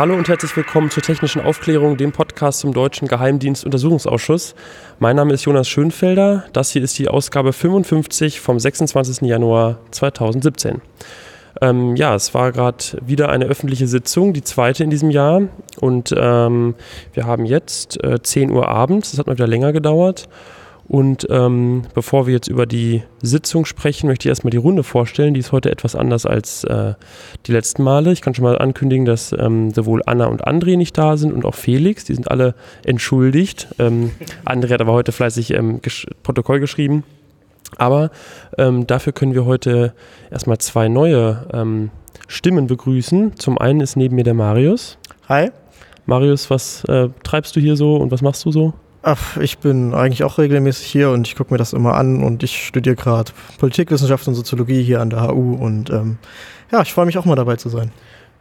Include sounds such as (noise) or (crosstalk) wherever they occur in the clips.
Hallo und herzlich willkommen zur Technischen Aufklärung, dem Podcast zum Deutschen Geheimdienstuntersuchungsausschuss. Mein Name ist Jonas Schönfelder. Das hier ist die Ausgabe 55 vom 26. Januar 2017. Ähm, ja, es war gerade wieder eine öffentliche Sitzung, die zweite in diesem Jahr. Und ähm, wir haben jetzt äh, 10 Uhr abends, das hat mal wieder länger gedauert. Und ähm, bevor wir jetzt über die Sitzung sprechen, möchte ich erstmal die Runde vorstellen. Die ist heute etwas anders als äh, die letzten Male. Ich kann schon mal ankündigen, dass ähm, sowohl Anna und André nicht da sind und auch Felix. Die sind alle entschuldigt. Ähm, André hat aber heute fleißig ähm, gesch Protokoll geschrieben. Aber ähm, dafür können wir heute erstmal zwei neue ähm, Stimmen begrüßen. Zum einen ist neben mir der Marius. Hi. Marius, was äh, treibst du hier so und was machst du so? Ach, ich bin eigentlich auch regelmäßig hier und ich gucke mir das immer an und ich studiere gerade Politikwissenschaft und Soziologie hier an der HU und ähm, ja, ich freue mich auch mal dabei zu sein.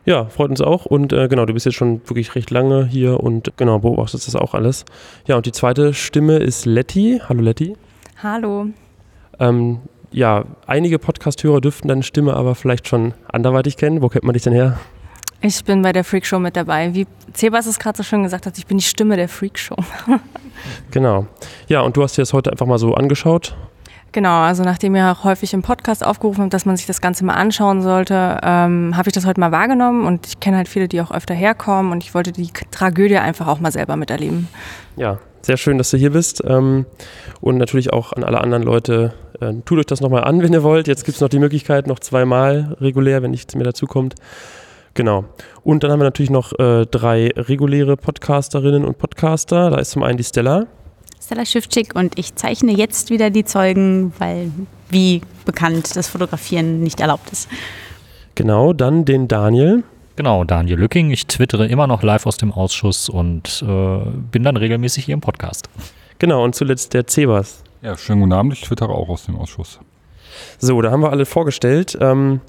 Ja, freut uns auch und äh, genau, du bist jetzt schon wirklich recht lange hier und genau, beobachtest das auch alles. Ja, und die zweite Stimme ist Letty. Hallo Letty. Hallo. Ähm, ja, einige Podcast-Hörer dürften deine Stimme aber vielleicht schon anderweitig kennen. Wo kennt man dich denn her? Ich bin bei der Freakshow mit dabei. Wie Sebas es gerade so schön gesagt hat, ich bin die Stimme der Freakshow. (laughs) genau. Ja, und du hast dir das heute einfach mal so angeschaut. Genau, also nachdem ihr auch häufig im Podcast aufgerufen habt, dass man sich das Ganze mal anschauen sollte, ähm, habe ich das heute mal wahrgenommen und ich kenne halt viele, die auch öfter herkommen und ich wollte die Tragödie einfach auch mal selber miterleben. Ja, sehr schön, dass du hier bist ähm, und natürlich auch an alle anderen Leute, äh, tut euch das nochmal an, (laughs) wenn ihr wollt. Jetzt gibt es noch die Möglichkeit, noch zweimal regulär, wenn nichts mehr dazukommt. Genau. Und dann haben wir natürlich noch äh, drei reguläre Podcasterinnen und Podcaster. Da ist zum einen die Stella. Stella Schiffczyk und ich zeichne jetzt wieder die Zeugen, weil, wie bekannt, das Fotografieren nicht erlaubt ist. Genau, dann den Daniel. Genau, Daniel Lücking. Ich twittere immer noch live aus dem Ausschuss und äh, bin dann regelmäßig hier im Podcast. Genau, und zuletzt der Cebas. Ja, schönen guten Abend. Ich twittere auch aus dem Ausschuss. So, da haben wir alle vorgestellt. Ähm,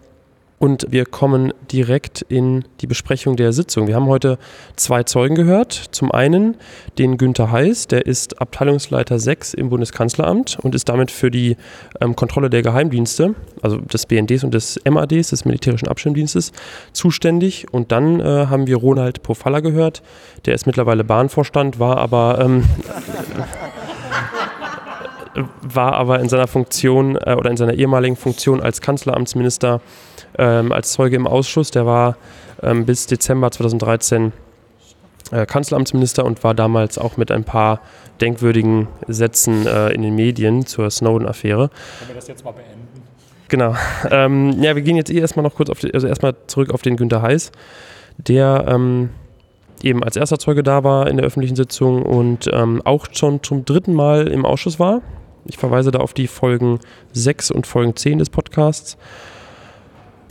und wir kommen direkt in die Besprechung der Sitzung. Wir haben heute zwei Zeugen gehört. Zum einen den Günther Heiß, der ist Abteilungsleiter 6 im Bundeskanzleramt und ist damit für die ähm, Kontrolle der Geheimdienste, also des BNDs und des MADs, des Militärischen Abschirmdienstes, zuständig. Und dann äh, haben wir Ronald Pofalla gehört, der ist mittlerweile Bahnvorstand, war aber... Ähm, (laughs) war aber in seiner Funktion äh, oder in seiner ehemaligen Funktion als Kanzleramtsminister ähm, als Zeuge im Ausschuss. Der war ähm, bis Dezember 2013 äh, Kanzleramtsminister und war damals auch mit ein paar denkwürdigen Sätzen äh, in den Medien zur Snowden-Affäre. Können wir das jetzt mal beenden? Genau. (laughs) Ähm, ja, wir gehen jetzt eh erstmal noch kurz auf die, also erstmal zurück auf den Günter Heiß, der ähm, eben als erster Zeuge da war in der öffentlichen Sitzung und ähm, auch schon zum dritten Mal im Ausschuss war. Ich verweise da auf die Folgen 6 und Folgen 10 des Podcasts.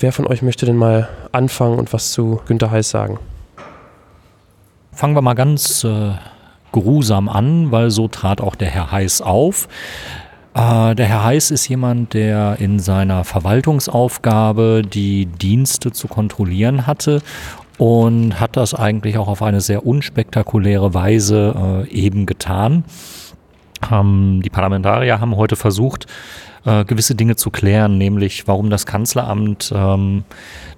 Wer von euch möchte denn mal anfangen und was zu Günter Heiß sagen? Fangen wir mal ganz äh, geruhsam an, weil so trat auch der Herr Heiß auf. Äh, der Herr Heiß ist jemand, der in seiner Verwaltungsaufgabe die Dienste zu kontrollieren hatte und hat das eigentlich auch auf eine sehr unspektakuläre Weise äh, eben getan. Ähm, die Parlamentarier haben heute versucht, äh, gewisse Dinge zu klären, nämlich warum das Kanzleramt ähm,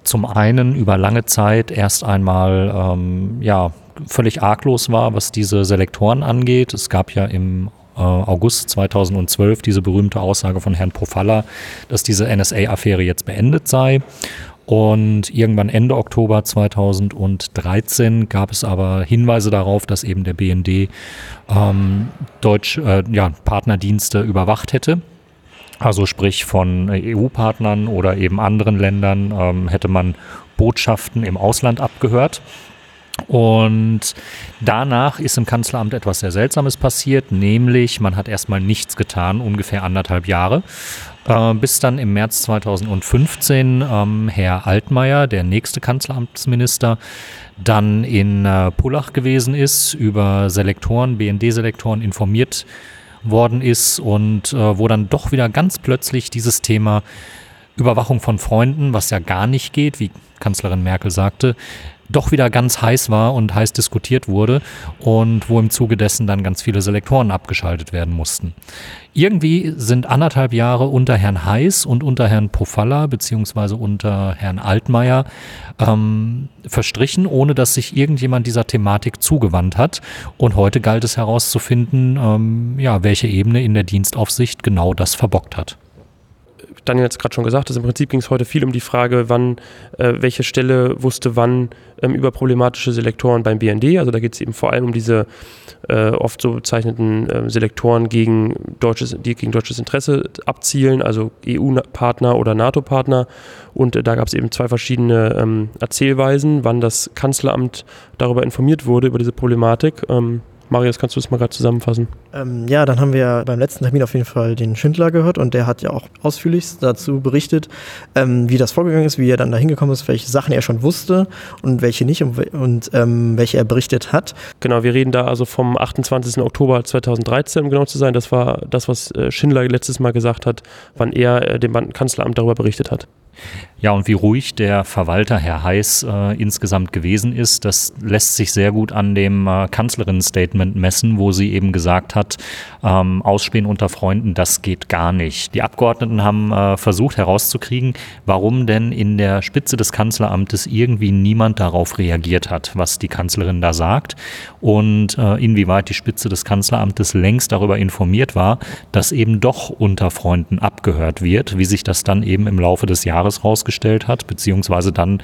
zum einen über lange Zeit erst einmal ähm, ja, völlig arglos war, was diese Selektoren angeht. Es gab ja im äh, August 2012 diese berühmte Aussage von Herrn Profalla, dass diese NSA-Affäre jetzt beendet sei. Und irgendwann Ende Oktober 2013 gab es aber Hinweise darauf, dass eben der BND ähm, Deutsch, äh, ja, Partnerdienste überwacht hätte. Also sprich von EU-Partnern oder eben anderen Ländern ähm, hätte man Botschaften im Ausland abgehört. Und danach ist im Kanzleramt etwas sehr Seltsames passiert, nämlich man hat erstmal nichts getan, ungefähr anderthalb Jahre, äh, bis dann im März 2015 ähm, Herr Altmaier, der nächste Kanzleramtsminister, dann in äh, Pullach gewesen ist, über Selektoren, BND-Selektoren informiert worden ist und äh, wo dann doch wieder ganz plötzlich dieses Thema Überwachung von Freunden, was ja gar nicht geht, wie Kanzlerin Merkel sagte, doch wieder ganz heiß war und heiß diskutiert wurde und wo im Zuge dessen dann ganz viele Selektoren abgeschaltet werden mussten. Irgendwie sind anderthalb Jahre unter Herrn Heiß und unter Herrn Pofalla beziehungsweise unter Herrn Altmaier ähm, verstrichen, ohne dass sich irgendjemand dieser Thematik zugewandt hat. Und heute galt es herauszufinden, ähm, ja, welche Ebene in der Dienstaufsicht genau das verbockt hat. Daniel hat es gerade schon gesagt, dass im Prinzip ging es heute viel um die Frage, wann, äh, welche Stelle wusste wann ähm, über problematische Selektoren beim BND. Also da geht es eben vor allem um diese äh, oft so bezeichneten äh, Selektoren gegen deutsches, die gegen deutsches Interesse abzielen, also EU-Partner oder NATO-Partner. Und äh, da gab es eben zwei verschiedene ähm, Erzählweisen, wann das Kanzleramt darüber informiert wurde, über diese Problematik. Ähm, Marius, kannst du das mal gerade zusammenfassen? Ähm, ja, dann haben wir beim letzten Termin auf jeden Fall den Schindler gehört und der hat ja auch ausführlichst dazu berichtet, ähm, wie das vorgegangen ist, wie er dann da hingekommen ist, welche Sachen er schon wusste und welche nicht und, und ähm, welche er berichtet hat. Genau, wir reden da also vom 28. Oktober 2013, um genau zu sein. Das war das, was äh, Schindler letztes Mal gesagt hat, wann er äh, dem Kanzleramt darüber berichtet hat. Ja, und wie ruhig der Verwalter, Herr Heiß, äh, insgesamt gewesen ist, das lässt sich sehr gut an dem äh, Kanzlerin-Statement messen, wo sie eben gesagt hat, ähm, Ausspähen unter Freunden, das geht gar nicht. Die Abgeordneten haben äh, versucht herauszukriegen, warum denn in der Spitze des Kanzleramtes irgendwie niemand darauf reagiert hat, was die Kanzlerin da sagt und äh, inwieweit die Spitze des Kanzleramtes längst darüber informiert war, dass eben doch unter Freunden abgehört wird, wie sich das dann eben im Laufe des Jahres rausgestellt herausgestellt hat, beziehungsweise dann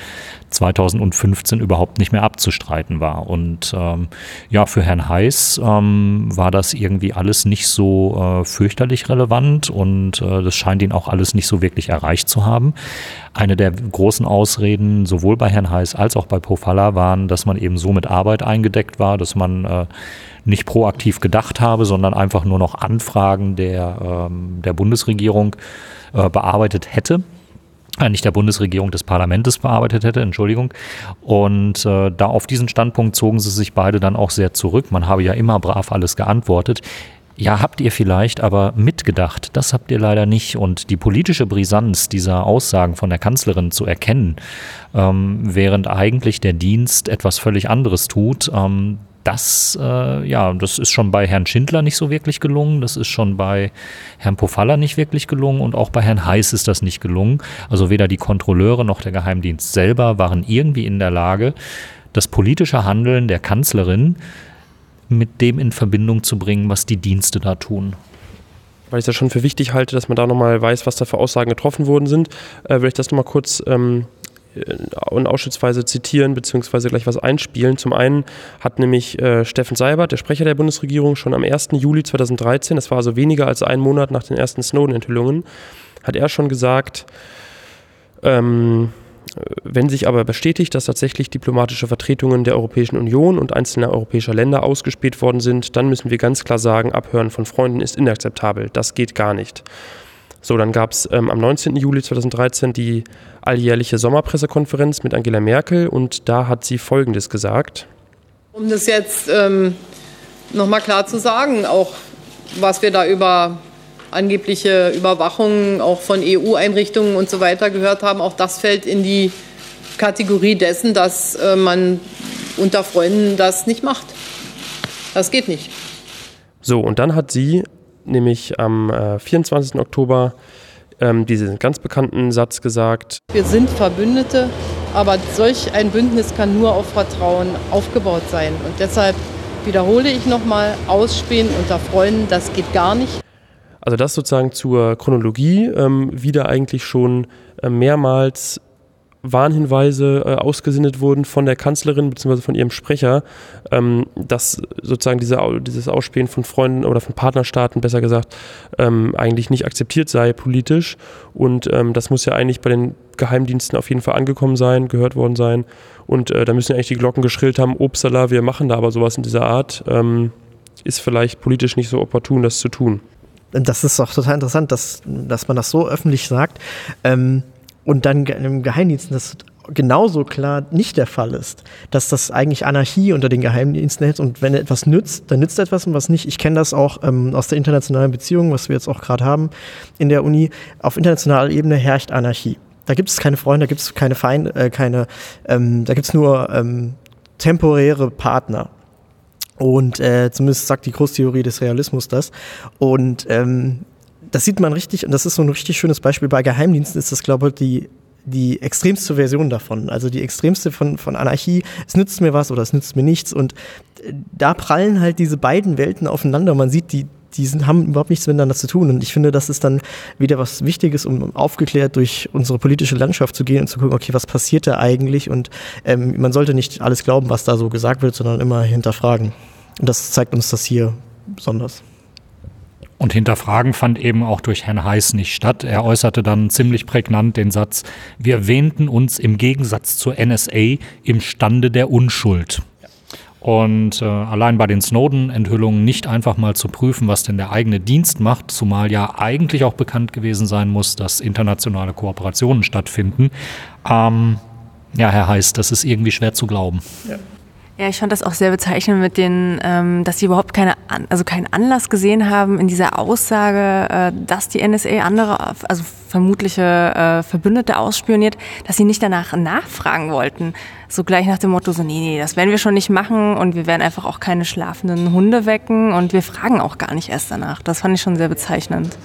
2015 überhaupt nicht mehr abzustreiten war. Und ähm, ja, für Herrn Heiß ähm, war das irgendwie alles nicht so äh, fürchterlich relevant und äh, das scheint ihn auch alles nicht so wirklich erreicht zu haben. Eine der großen Ausreden sowohl bei Herrn Heiß als auch bei Pofalla waren, dass man eben so mit Arbeit eingedeckt war, dass man äh, nicht proaktiv gedacht habe, sondern einfach nur noch Anfragen der, ähm, der Bundesregierung äh, bearbeitet hätte. Äh, nicht der Bundesregierung des Parlaments bearbeitet hätte, Entschuldigung. Und äh, da auf diesen Standpunkt zogen sie sich beide dann auch sehr zurück. Man habe ja immer brav alles geantwortet. Ja, habt ihr vielleicht, aber mitgedacht, das habt ihr leider nicht. Und die politische Brisanz dieser Aussagen von der Kanzlerin zu erkennen, ähm, während eigentlich der Dienst etwas völlig anderes tut, ähm, das, äh, ja, das ist schon bei Herrn Schindler nicht so wirklich gelungen, das ist schon bei Herrn Pofalla nicht wirklich gelungen und auch bei Herrn Heiß ist das nicht gelungen. Also weder die Kontrolleure noch der Geheimdienst selber waren irgendwie in der Lage, das politische Handeln der Kanzlerin mit dem in Verbindung zu bringen, was die Dienste da tun. Weil ich das schon für wichtig halte, dass man da nochmal weiß, was da für Aussagen getroffen worden sind, äh, will ich das nochmal kurz ähm, äh, und ausschnittsweise zitieren bzw. gleich was einspielen. Zum einen hat nämlich äh, Steffen Seibert, der Sprecher der Bundesregierung, schon am 1. Juli 2013, das war also weniger als ein Monat nach den ersten Snowden-Enthüllungen, hat er schon gesagt, ähm, wenn sich aber bestätigt, dass tatsächlich diplomatische Vertretungen der Europäischen Union und einzelner europäischer Länder ausgespäht worden sind, dann müssen wir ganz klar sagen, Abhören von Freunden ist inakzeptabel. Das geht gar nicht. So, dann gab es ähm, am 19. Juli 2013 die alljährliche Sommerpressekonferenz mit Angela Merkel und da hat sie Folgendes gesagt. Um das jetzt ähm, nochmal klar zu sagen, auch was wir da über angebliche Überwachung auch von EU-Einrichtungen und so weiter gehört haben, auch das fällt in die Kategorie dessen, dass äh, man unter Freunden das nicht macht. Das geht nicht. So, und dann hat sie nämlich am äh, 24. Oktober ähm, diesen ganz bekannten Satz gesagt. Wir sind Verbündete, aber solch ein Bündnis kann nur auf Vertrauen aufgebaut sein. Und deshalb wiederhole ich nochmal, ausspähen unter Freunden, das geht gar nicht. Also das sozusagen zur Chronologie, ähm, wieder eigentlich schon äh, mehrmals Warnhinweise äh, ausgesendet wurden von der Kanzlerin bzw. von ihrem Sprecher, ähm, dass sozusagen diese, dieses Ausspähen von Freunden oder von Partnerstaaten, besser gesagt, ähm, eigentlich nicht akzeptiert sei politisch. Und ähm, das muss ja eigentlich bei den Geheimdiensten auf jeden Fall angekommen sein, gehört worden sein. Und äh, da müssen ja eigentlich die Glocken geschrillt haben, Obstala, wir machen da aber sowas in dieser Art. Ähm, ist vielleicht politisch nicht so opportun, das zu tun. Das ist auch total interessant, dass, dass man das so öffentlich sagt. Ähm und dann im Geheimdiensten das genauso klar nicht der Fall ist, dass das eigentlich Anarchie unter den Geheimdiensten hält und wenn etwas nützt, dann nützt etwas und was nicht. Ich kenne das auch ähm, aus der internationalen Beziehung, was wir jetzt auch gerade haben in der Uni. Auf internationaler Ebene herrscht Anarchie. Da gibt es keine Freunde, da gibt es keine Feinde, äh, keine, ähm, da gibt es nur ähm, temporäre Partner. Und äh, zumindest sagt die Großtheorie des Realismus das. Und ähm, das sieht man richtig, und das ist so ein richtig schönes Beispiel. Bei Geheimdiensten ist das, glaube ich, die, die extremste Version davon. Also die extremste von, von Anarchie. Es nützt mir was oder es nützt mir nichts. Und äh, da prallen halt diese beiden Welten aufeinander. Man sieht, die, die sind, haben überhaupt nichts miteinander zu tun. Und ich finde, das ist dann wieder was Wichtiges, um aufgeklärt durch unsere politische Landschaft zu gehen und zu gucken, okay, was passiert da eigentlich? Und ähm, man sollte nicht alles glauben, was da so gesagt wird, sondern immer hinterfragen. Und das zeigt uns das hier besonders. Und Hinterfragen fand eben auch durch Herrn Heiß nicht statt. Er äußerte dann ziemlich prägnant den Satz, wir wähnten uns im Gegensatz zur NSA im Stande der Unschuld. Und äh, allein bei den Snowden-Enthüllungen nicht einfach mal zu prüfen, was denn der eigene Dienst macht, zumal ja eigentlich auch bekannt gewesen sein muss, dass internationale Kooperationen stattfinden. Ähm, ja, Herr Heiß, das ist irgendwie schwer zu glauben. Ja. Ja, ich fand das auch sehr bezeichnend mit den, ähm, dass sie überhaupt keine, also keinen Anlass gesehen haben in dieser Aussage, äh, dass die NSA andere, also vermutliche äh, Verbündete ausspioniert, dass sie nicht danach nachfragen wollten. So gleich nach dem Motto, so, nee, nee, das werden wir schon nicht machen und wir werden einfach auch keine schlafenden Hunde wecken und wir fragen auch gar nicht erst danach. Das fand ich schon sehr bezeichnend.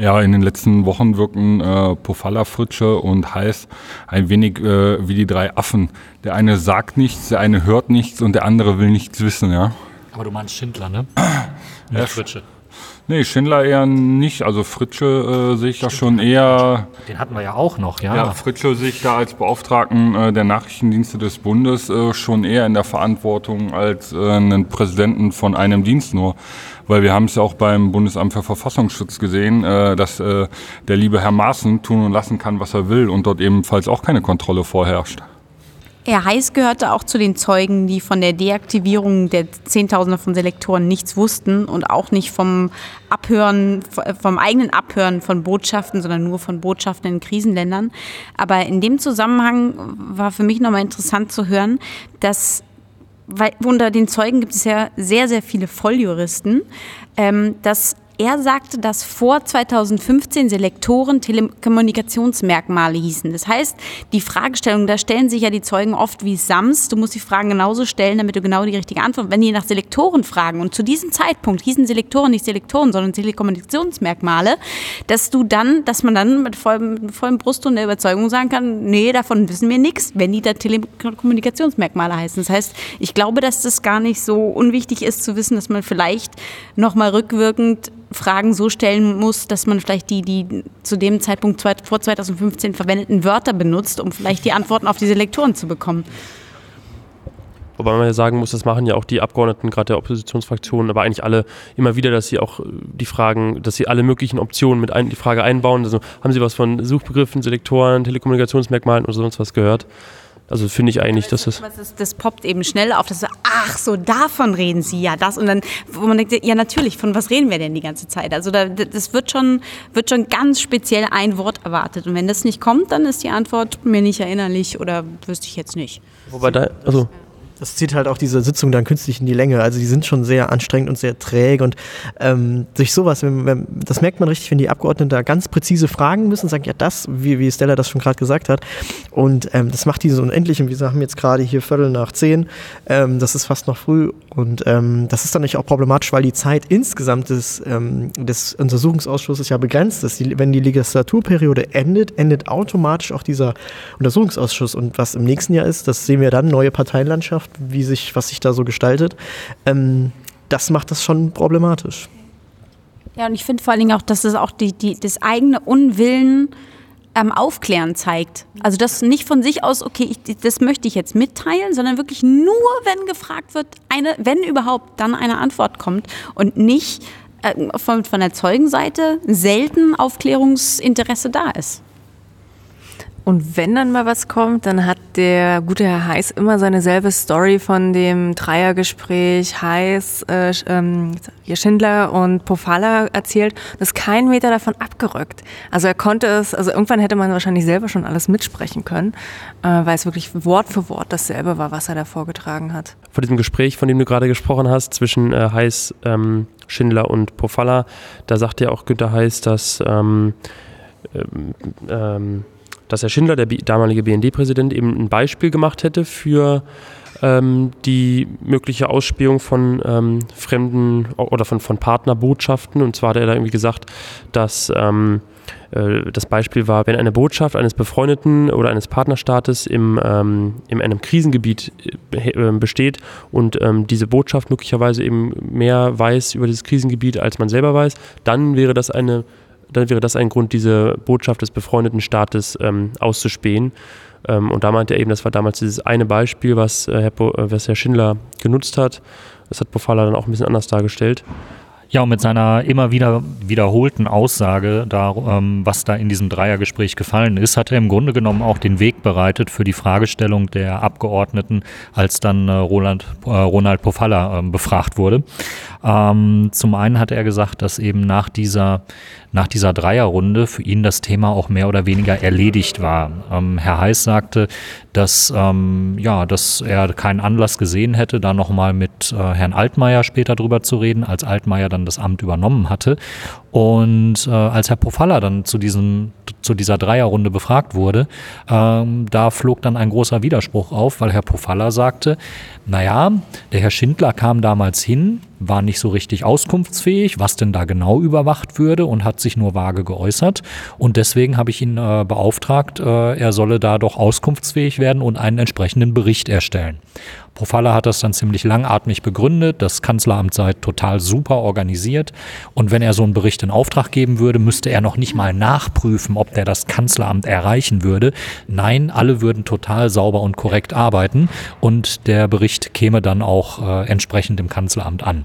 Ja, in den letzten Wochen wirken äh, Pofalla, Fritsche und Heiß ein wenig äh, wie die drei Affen. Der eine sagt nichts, der eine hört nichts und der andere will nichts wissen, ja. Aber du meinst Schindler, ne? (clears throat) Nicht ja, Fritsche. Nee, Schindler eher nicht. Also Fritsche äh, sehe ich da schon eher. Den hatten wir ja auch noch, ja. Ja, Fritsche sehe ich da als Beauftragten äh, der Nachrichtendienste des Bundes äh, schon eher in der Verantwortung als äh, einen Präsidenten von einem Dienst nur weil wir haben es ja auch beim Bundesamt für Verfassungsschutz gesehen, äh, dass äh, der liebe Herr Maaßen tun und lassen kann, was er will und dort ebenfalls auch keine Kontrolle vorherrscht. Herr Heiß gehörte auch zu den Zeugen, die von der Deaktivierung der Zehntausender von Selektoren nichts wussten und auch nicht vom Abhören, vom eigenen Abhören von Botschaften, sondern nur von Botschaften in Krisenländern. Aber in dem Zusammenhang war für mich nochmal interessant zu hören, dass weil unter den Zeugen gibt es ja sehr, sehr viele Volljuristen, ähm, dass er sagte, dass vor 2015 Selektoren Telekommunikationsmerkmale hießen. Das heißt, die Fragestellung, da stellen sich ja die Zeugen oft wie Sams. Du musst die Fragen genauso stellen, damit du genau die richtige Antwort. Wenn die nach Selektoren fragen und zu diesem Zeitpunkt hießen Selektoren nicht Selektoren, sondern Telekommunikationsmerkmale, dass du dann, dass man dann mit vollem, mit vollem Brust und der Überzeugung sagen kann, nee, davon wissen wir nichts, wenn die da Telekommunikationsmerkmale heißen. Das heißt, ich glaube, dass das gar nicht so unwichtig ist zu wissen, dass man vielleicht nochmal rückwirkend Fragen so stellen muss, dass man vielleicht die, die zu dem Zeitpunkt vor 2015 verwendeten Wörter benutzt, um vielleicht die Antworten auf diese Lektoren zu bekommen. Wobei man ja sagen muss, das machen ja auch die Abgeordneten, gerade der Oppositionsfraktionen, aber eigentlich alle immer wieder, dass sie auch die Fragen, dass sie alle möglichen Optionen mit ein, die Frage einbauen. Also haben sie was von Suchbegriffen, Selektoren, Telekommunikationsmerkmalen oder sonst was gehört? Also finde ich eigentlich, dass das, das. Das poppt eben schnell auf, dass so, ach so, davon reden Sie ja, das. Und dann, wo man denkt, ja, natürlich, von was reden wir denn die ganze Zeit? Also, da, das wird schon, wird schon ganz speziell ein Wort erwartet. Und wenn das nicht kommt, dann ist die Antwort mir nicht erinnerlich oder wüsste ich jetzt nicht. Wobei da, also das zieht halt auch diese Sitzung dann künstlich in die Länge. Also die sind schon sehr anstrengend und sehr träge und ähm, durch sowas, wenn, wenn, das merkt man richtig, wenn die Abgeordneten da ganz präzise fragen müssen, sagen ja das, wie, wie Stella das schon gerade gesagt hat. Und ähm, das macht die so unendlich. Und wir haben jetzt gerade hier Viertel nach zehn. Ähm, das ist fast noch früh und ähm, das ist dann nicht auch problematisch, weil die Zeit insgesamt des, ähm, des Untersuchungsausschusses ja begrenzt ist. Die, wenn die Legislaturperiode endet, endet automatisch auch dieser Untersuchungsausschuss. Und was im nächsten Jahr ist, das sehen wir dann, neue Parteienlandschaft wie sich, was sich da so gestaltet, ähm, das macht das schon problematisch. Ja, und ich finde vor allen Dingen auch, dass es auch die, die, das eigene Unwillen ähm, aufklären zeigt. Also das nicht von sich aus, okay, ich, das möchte ich jetzt mitteilen, sondern wirklich nur, wenn gefragt wird, eine, wenn überhaupt, dann eine Antwort kommt und nicht äh, von, von der Zeugenseite selten Aufklärungsinteresse da ist. Und wenn dann mal was kommt, dann hat der gute Herr Heiß immer seine selbe Story von dem Dreiergespräch Heiß, äh, ähm, Schindler und Pofalla erzählt. Das ist kein Meter davon abgerückt. Also er konnte es, also irgendwann hätte man wahrscheinlich selber schon alles mitsprechen können, äh, weil es wirklich Wort für Wort dasselbe war, was er da vorgetragen hat. Vor diesem Gespräch, von dem du gerade gesprochen hast, zwischen äh, Heiß, ähm, Schindler und Pofalla, da sagt ja auch Günter Heiß, dass ähm, ähm, ähm, dass Herr Schindler, der damalige BND-Präsident, eben ein Beispiel gemacht hätte für ähm, die mögliche Ausspähung von ähm, fremden oder von, von Partnerbotschaften. Und zwar hat er da irgendwie gesagt, dass ähm, äh, das Beispiel war, wenn eine Botschaft eines befreundeten oder eines Partnerstaates im, ähm, in einem Krisengebiet äh, äh, besteht und ähm, diese Botschaft möglicherweise eben mehr weiß über dieses Krisengebiet, als man selber weiß, dann wäre das eine dann wäre das ein Grund, diese Botschaft des befreundeten Staates ähm, auszuspähen. Ähm, und da meinte er eben, das war damals dieses eine Beispiel, was, äh, Herr, Bo, äh, was Herr Schindler genutzt hat. Das hat Pofalla dann auch ein bisschen anders dargestellt. Ja, und mit seiner immer wieder wiederholten Aussage, da, ähm, was da in diesem Dreiergespräch gefallen ist, hat er im Grunde genommen auch den Weg bereitet für die Fragestellung der Abgeordneten, als dann äh, Roland, äh, Ronald Pofalla äh, befragt wurde. Ähm, zum einen hat er gesagt, dass eben nach dieser nach dieser Dreierrunde für ihn das Thema auch mehr oder weniger erledigt war. Ähm, Herr Heiß sagte, dass, ähm, ja, dass er keinen Anlass gesehen hätte, da nochmal mit äh, Herrn Altmaier später drüber zu reden, als Altmaier dann das Amt übernommen hatte. Und äh, als Herr Pofalla dann zu, diesem, zu dieser Dreierrunde befragt wurde, ähm, da flog dann ein großer Widerspruch auf, weil Herr Pofalla sagte, naja, der Herr Schindler kam damals hin, war nicht so richtig auskunftsfähig, was denn da genau überwacht würde und hat sich nur vage geäußert. Und deswegen habe ich ihn äh, beauftragt, äh, er solle da doch auskunftsfähig werden und einen entsprechenden Bericht erstellen. Profalla hat das dann ziemlich langatmig begründet. Das Kanzleramt sei total super organisiert. Und wenn er so einen Bericht in Auftrag geben würde, müsste er noch nicht mal nachprüfen, ob der das Kanzleramt erreichen würde. Nein, alle würden total sauber und korrekt arbeiten und der Bericht käme dann auch äh, entsprechend im Kanzleramt an.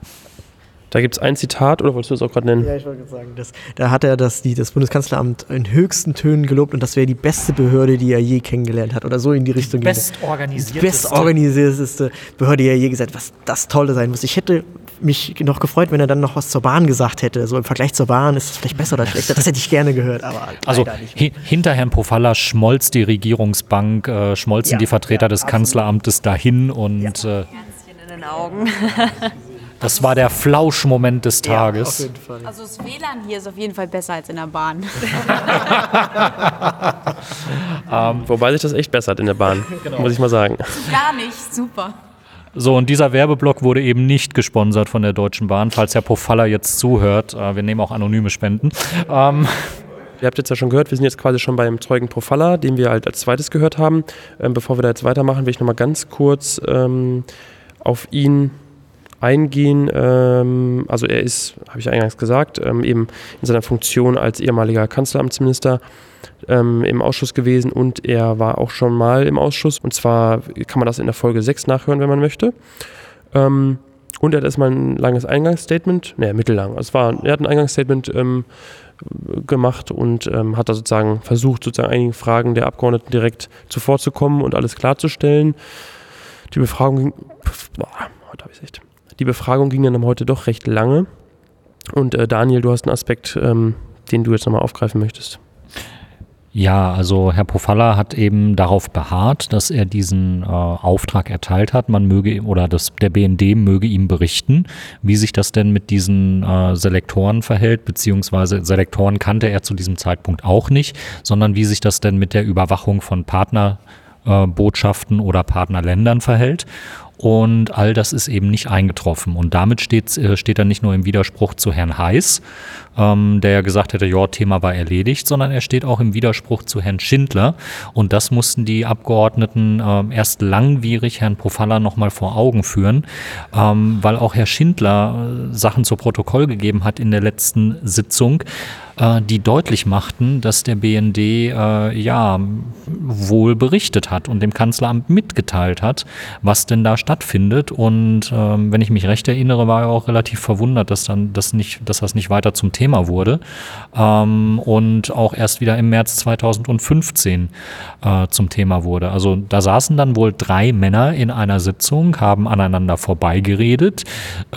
Da gibt es ein Zitat, oder wolltest du es auch gerade nennen? Ja, ich wollte sagen, das, da hat er das, die, das Bundeskanzleramt in höchsten Tönen gelobt und das wäre die beste Behörde, die er je kennengelernt hat. Oder so in die Richtung. Bestorganisierteste. Bestorganisierteste Behörde, die er je gesagt hat, was das Tolle sein muss. Ich hätte mich noch gefreut, wenn er dann noch was zur Bahn gesagt hätte. So im Vergleich zur Bahn ist es vielleicht besser oder schlechter. Das hätte ich gerne gehört, aber also hi hinter Herrn Pofalla schmolz die Regierungsbank, äh, schmolzen ja, die Vertreter ja, des absolut. Kanzleramtes dahin und ja. äh, in den Augen. (laughs) Das war der Flauschmoment des Tages. Ja, auf jeden Fall. Also das WLAN hier ist auf jeden Fall besser als in der Bahn. (laughs) ähm, wobei sich das echt bessert in der Bahn, (laughs) genau. muss ich mal sagen. Gar nicht, super. So, und dieser Werbeblock wurde eben nicht gesponsert von der Deutschen Bahn, falls Herr Pofalla jetzt zuhört. Äh, wir nehmen auch anonyme Spenden. Ähm, Ihr habt jetzt ja schon gehört, wir sind jetzt quasi schon beim Zeugen Profalla, den wir halt als zweites gehört haben. Ähm, bevor wir da jetzt weitermachen, will ich nochmal ganz kurz ähm, auf ihn eingehen. Ähm, also er ist, habe ich eingangs gesagt, ähm, eben in seiner Funktion als ehemaliger Kanzleramtsminister ähm, im Ausschuss gewesen und er war auch schon mal im Ausschuss. Und zwar kann man das in der Folge 6 nachhören, wenn man möchte. Ähm, und er hat erstmal ein langes Eingangsstatement, ne, mittellang. Also war, er hat ein Eingangsstatement ähm, gemacht und ähm, hat da sozusagen versucht, sozusagen einigen Fragen der Abgeordneten direkt zuvorzukommen und alles klarzustellen. Die Befragung, boah, heute habe ich echt. Die Befragung ging dann heute doch recht lange. Und äh, Daniel, du hast einen Aspekt, ähm, den du jetzt nochmal aufgreifen möchtest. Ja, also Herr Pofalla hat eben darauf beharrt, dass er diesen äh, Auftrag erteilt hat. Man möge oder das, der BND möge ihm berichten, wie sich das denn mit diesen äh, Selektoren verhält, beziehungsweise Selektoren kannte er zu diesem Zeitpunkt auch nicht, sondern wie sich das denn mit der Überwachung von Partnerbotschaften äh, oder Partnerländern verhält. Und all das ist eben nicht eingetroffen. Und damit steht, äh, steht er nicht nur im Widerspruch zu Herrn Heiß, ähm, der ja gesagt hätte, ja, Thema war erledigt, sondern er steht auch im Widerspruch zu Herrn Schindler. Und das mussten die Abgeordneten äh, erst langwierig Herrn Profalla nochmal vor Augen führen, ähm, weil auch Herr Schindler äh, Sachen zu Protokoll gegeben hat in der letzten Sitzung, äh, die deutlich machten, dass der BND äh, ja wohl berichtet hat und dem Kanzleramt mitgeteilt hat, was denn da stattfindet. Und ähm, wenn ich mich recht erinnere, war er auch relativ verwundert, dass dann das nicht, dass das nicht weiter zum Thema wurde. Ähm, und auch erst wieder im März 2015 äh, zum Thema wurde. Also da saßen dann wohl drei Männer in einer Sitzung, haben aneinander vorbeigeredet,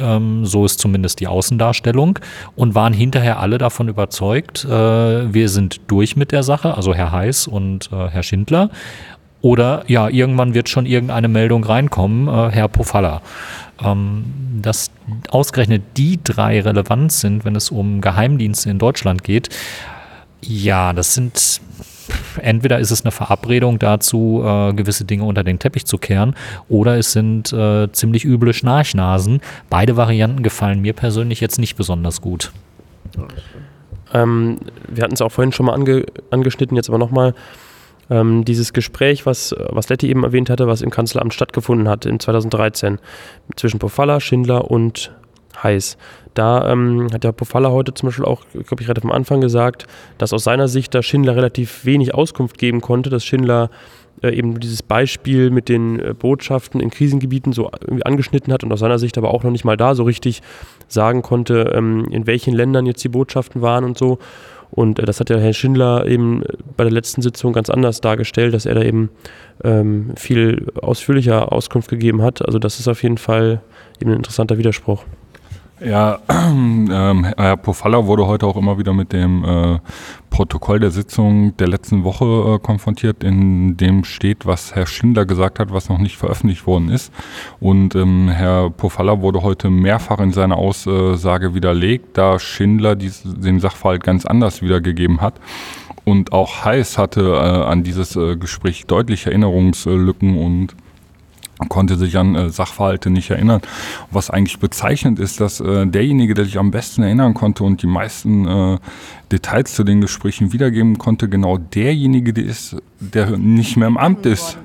ähm, so ist zumindest die Außendarstellung, und waren hinterher alle davon überzeugt, äh, wir sind durch mit der Sache, also Herr Heiß und äh, Herr Schindler. Oder ja, irgendwann wird schon irgendeine Meldung reinkommen, äh, Herr Pofalla. Ähm, dass ausgerechnet die drei relevant sind, wenn es um Geheimdienste in Deutschland geht, Ja, das sind entweder ist es eine Verabredung dazu, äh, gewisse Dinge unter den Teppich zu kehren, oder es sind äh, ziemlich üble Schnarchnasen. Beide Varianten gefallen mir persönlich jetzt nicht besonders gut. Ähm, wir hatten es auch vorhin schon mal ange angeschnitten, jetzt aber nochmal. Ähm, dieses Gespräch, was, was Letty eben erwähnt hatte, was im Kanzleramt stattgefunden hat in 2013 zwischen Pofalla, Schindler und Heiß. Da ähm, hat der Pofalla heute zum Beispiel auch, glaube ich, relativ am Anfang gesagt, dass aus seiner Sicht da Schindler relativ wenig Auskunft geben konnte, dass Schindler äh, eben dieses Beispiel mit den äh, Botschaften in Krisengebieten so irgendwie angeschnitten hat und aus seiner Sicht aber auch noch nicht mal da so richtig sagen konnte, ähm, in welchen Ländern jetzt die Botschaften waren und so. Und äh, das hat der Herr Schindler eben bei der letzten Sitzung ganz anders dargestellt, dass er da eben ähm, viel ausführlicher Auskunft gegeben hat. Also das ist auf jeden Fall eben ein interessanter Widerspruch. Ja, (clears throat) ähm, Herr Pofalla wurde heute auch immer wieder mit dem äh, Protokoll der Sitzung der letzten Woche äh, konfrontiert, in dem steht, was Herr Schindler gesagt hat, was noch nicht veröffentlicht worden ist. Und ähm, Herr Pofalla wurde heute mehrfach in seiner Aussage widerlegt, da Schindler dies, den Sachverhalt ganz anders wiedergegeben hat. Und auch Heiß hatte äh, an dieses äh, Gespräch deutliche Erinnerungslücken und konnte sich an äh, Sachverhalte nicht erinnern. Was eigentlich bezeichnend ist, dass äh, derjenige, der sich am besten erinnern konnte und die meisten äh, Details zu den Gesprächen wiedergeben konnte, genau derjenige der ist, der nicht mehr im Amt ist.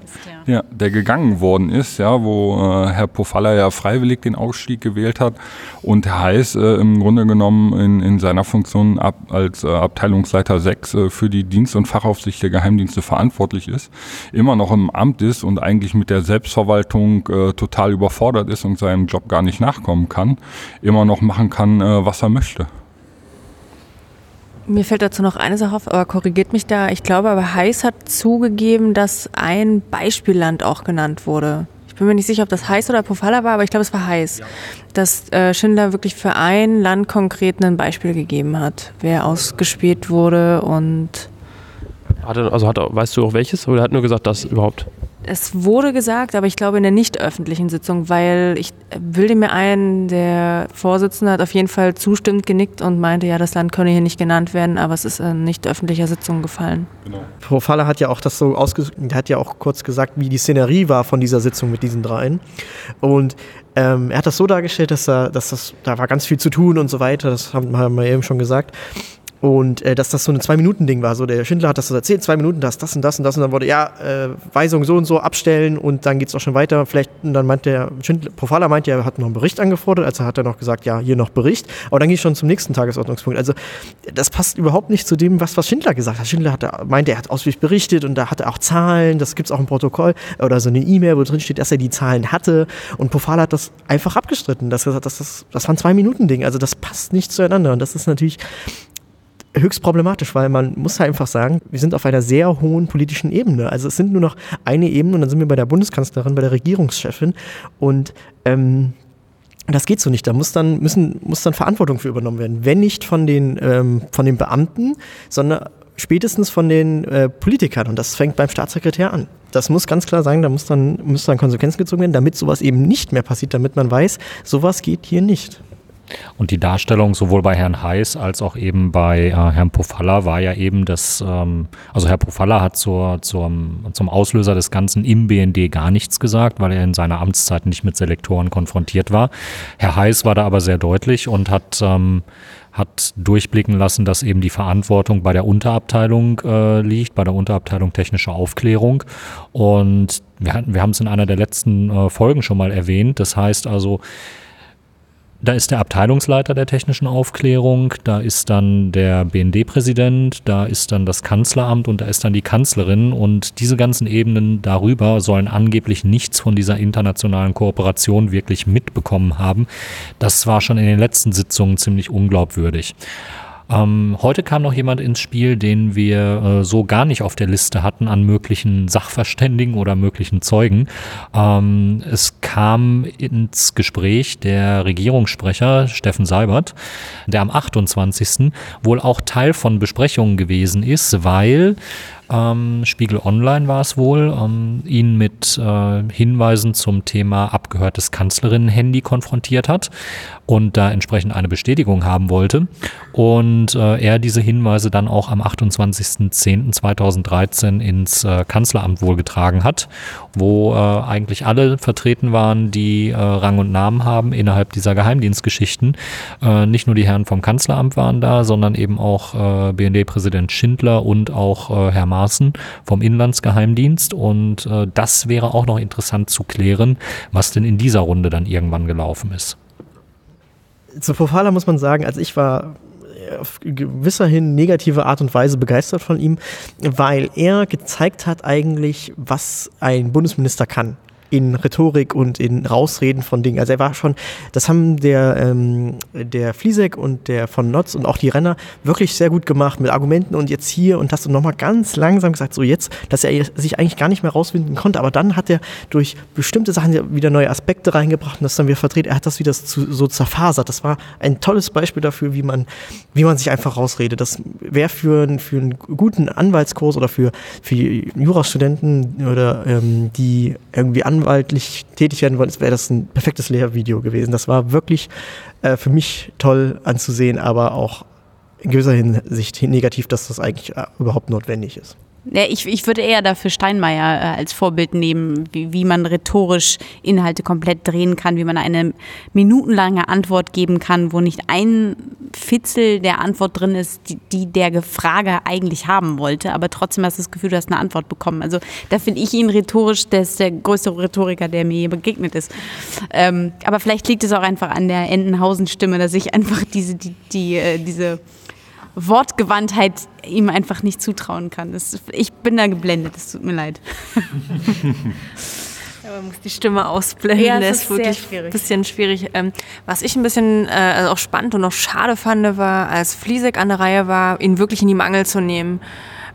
Ja, der gegangen worden ist, ja, wo äh, Herr Pofalla ja freiwillig den Ausstieg gewählt hat und Herr Heiß äh, im Grunde genommen in, in seiner Funktion ab, als äh, Abteilungsleiter 6 äh, für die Dienst- und Fachaufsicht der Geheimdienste verantwortlich ist, immer noch im Amt ist und eigentlich mit der Selbstverwaltung äh, total überfordert ist und seinem Job gar nicht nachkommen kann, immer noch machen kann, äh, was er möchte. Mir fällt dazu noch eine Sache auf, aber korrigiert mich da. Ich glaube aber, Heiß hat zugegeben, dass ein Beispielland auch genannt wurde. Ich bin mir nicht sicher, ob das Heiß oder Pofalla war, aber ich glaube, es war Heiß. Ja. Dass äh, Schindler wirklich für ein Land konkret ein Beispiel gegeben hat, wer ausgespielt wurde und. Hatte, also hat, weißt du auch welches oder hat nur gesagt, das überhaupt? Es wurde gesagt, aber ich glaube in der nicht öffentlichen Sitzung, weil ich bilde mir ein, der Vorsitzende hat auf jeden Fall zustimmend genickt und meinte, ja, das Land könne hier nicht genannt werden, aber es ist in nicht öffentlicher Sitzung gefallen. Genau. Frau Faller hat ja auch das so ausgesucht, hat ja auch kurz gesagt, wie die Szenerie war von dieser Sitzung mit diesen dreien. Und ähm, er hat das so dargestellt, dass, er, dass das, da war ganz viel zu tun und so weiter, das haben, haben wir eben schon gesagt. Und äh, dass das so ein Zwei-Minuten-Ding war. So, der Schindler hat das so erzählt, zwei Minuten, das, das und das und das. Und dann wurde, ja, äh, Weisung so und so abstellen und dann geht es auch schon weiter. Vielleicht, und dann meint der Schindler, Profala meint, er hat noch einen Bericht angefordert, also hat er noch gesagt, ja, hier noch Bericht. Aber dann ging schon zum nächsten Tagesordnungspunkt. Also das passt überhaupt nicht zu dem, was, was Schindler gesagt hat. Schindler hat, meinte, er hat ausführlich berichtet und da hatte er auch Zahlen, das gibt es auch im Protokoll oder so eine E-Mail, wo drin steht, dass er die Zahlen hatte. Und Profala hat das einfach abgestritten. Das, das, das, das war ein Zwei-Minuten-Ding. Also das passt nicht zueinander. Und das ist natürlich höchst problematisch, weil man muss halt einfach sagen, wir sind auf einer sehr hohen politischen Ebene. Also es sind nur noch eine Ebene und dann sind wir bei der Bundeskanzlerin, bei der Regierungschefin und ähm, das geht so nicht. Da muss dann, müssen, muss dann Verantwortung für übernommen werden. Wenn nicht von den, ähm, von den Beamten, sondern spätestens von den äh, Politikern. Und das fängt beim Staatssekretär an. Das muss ganz klar sein, da muss dann, muss dann Konsequenzen gezogen werden, damit sowas eben nicht mehr passiert, damit man weiß, sowas geht hier nicht. Und die Darstellung sowohl bei Herrn Heiß als auch eben bei äh, Herrn Pofalla war ja eben, dass, ähm, also Herr Pofalla hat zur, zum, zum Auslöser des Ganzen im BND gar nichts gesagt, weil er in seiner Amtszeit nicht mit Selektoren konfrontiert war. Herr Heiß war da aber sehr deutlich und hat, ähm, hat durchblicken lassen, dass eben die Verantwortung bei der Unterabteilung äh, liegt, bei der Unterabteilung technische Aufklärung. Und wir, wir haben es in einer der letzten äh, Folgen schon mal erwähnt. Das heißt also, da ist der Abteilungsleiter der technischen Aufklärung, da ist dann der BND-Präsident, da ist dann das Kanzleramt und da ist dann die Kanzlerin und diese ganzen Ebenen darüber sollen angeblich nichts von dieser internationalen Kooperation wirklich mitbekommen haben. Das war schon in den letzten Sitzungen ziemlich unglaubwürdig. Ähm, heute kam noch jemand ins Spiel, den wir äh, so gar nicht auf der Liste hatten an möglichen Sachverständigen oder möglichen Zeugen. Ähm, es kam ins Gespräch der Regierungssprecher Steffen Seibert, der am 28. wohl auch Teil von Besprechungen gewesen ist, weil ähm, Spiegel Online war es wohl, ähm, ihn mit äh, Hinweisen zum Thema abgehörtes Kanzlerinnen-Handy konfrontiert hat und da entsprechend eine Bestätigung haben wollte. Und äh, er diese Hinweise dann auch am 28.10.2013 ins äh, Kanzleramt wohl getragen hat, wo äh, eigentlich alle vertreten waren, die äh, Rang und Namen haben innerhalb dieser Geheimdienstgeschichten. Äh, nicht nur die Herren vom Kanzleramt waren da, sondern eben auch BND-Präsident Schindler und auch Herr Maaßen vom Inlandsgeheimdienst. Und äh, das wäre auch noch interessant zu klären, was denn in dieser Runde dann irgendwann gelaufen ist. Zu Fofala muss man sagen, als ich war auf gewisserhin negative Art und Weise begeistert von ihm, weil er gezeigt hat eigentlich, was ein Bundesminister kann in Rhetorik und in Rausreden von Dingen. Also er war schon, das haben der, ähm, der Fliesek und der von Notz und auch die Renner wirklich sehr gut gemacht mit Argumenten und jetzt hier und das und nochmal ganz langsam gesagt, so jetzt, dass er sich eigentlich gar nicht mehr rauswinden konnte, aber dann hat er durch bestimmte Sachen wieder neue Aspekte reingebracht und das dann wieder verdreht. Er hat das wieder so zerfasert. Das war ein tolles Beispiel dafür, wie man, wie man sich einfach rausredet. Das wäre für, für einen guten Anwaltskurs oder für, für Jurastudenten oder ähm, die irgendwie Anwalt anwaltlich tätig werden wollen, wäre das ein perfektes Lehrvideo gewesen. Das war wirklich äh, für mich toll anzusehen, aber auch in gewisser Hinsicht negativ, dass das eigentlich äh, überhaupt notwendig ist. Ja, ich, ich würde eher dafür Steinmeier äh, als Vorbild nehmen, wie, wie man rhetorisch Inhalte komplett drehen kann, wie man eine minutenlange Antwort geben kann, wo nicht ein Fitzel der Antwort drin ist, die, die der Frage eigentlich haben wollte, aber trotzdem hast du das Gefühl, du hast eine Antwort bekommen. Also da finde ich ihn rhetorisch, der ist der größte Rhetoriker, der mir je begegnet ist. Ähm, aber vielleicht liegt es auch einfach an der Entenhausen-Stimme, dass ich einfach diese, die, die, äh, diese Wortgewandtheit ihm einfach nicht zutrauen kann. Das, ich bin da geblendet, es tut mir leid. Ja, man muss die Stimme ausblenden, ja, das ist wirklich ein bisschen schwierig. Ähm, was ich ein bisschen äh, also auch spannend und auch schade fand, war, als Fliesek an der Reihe war, ihn wirklich in die Mangel zu nehmen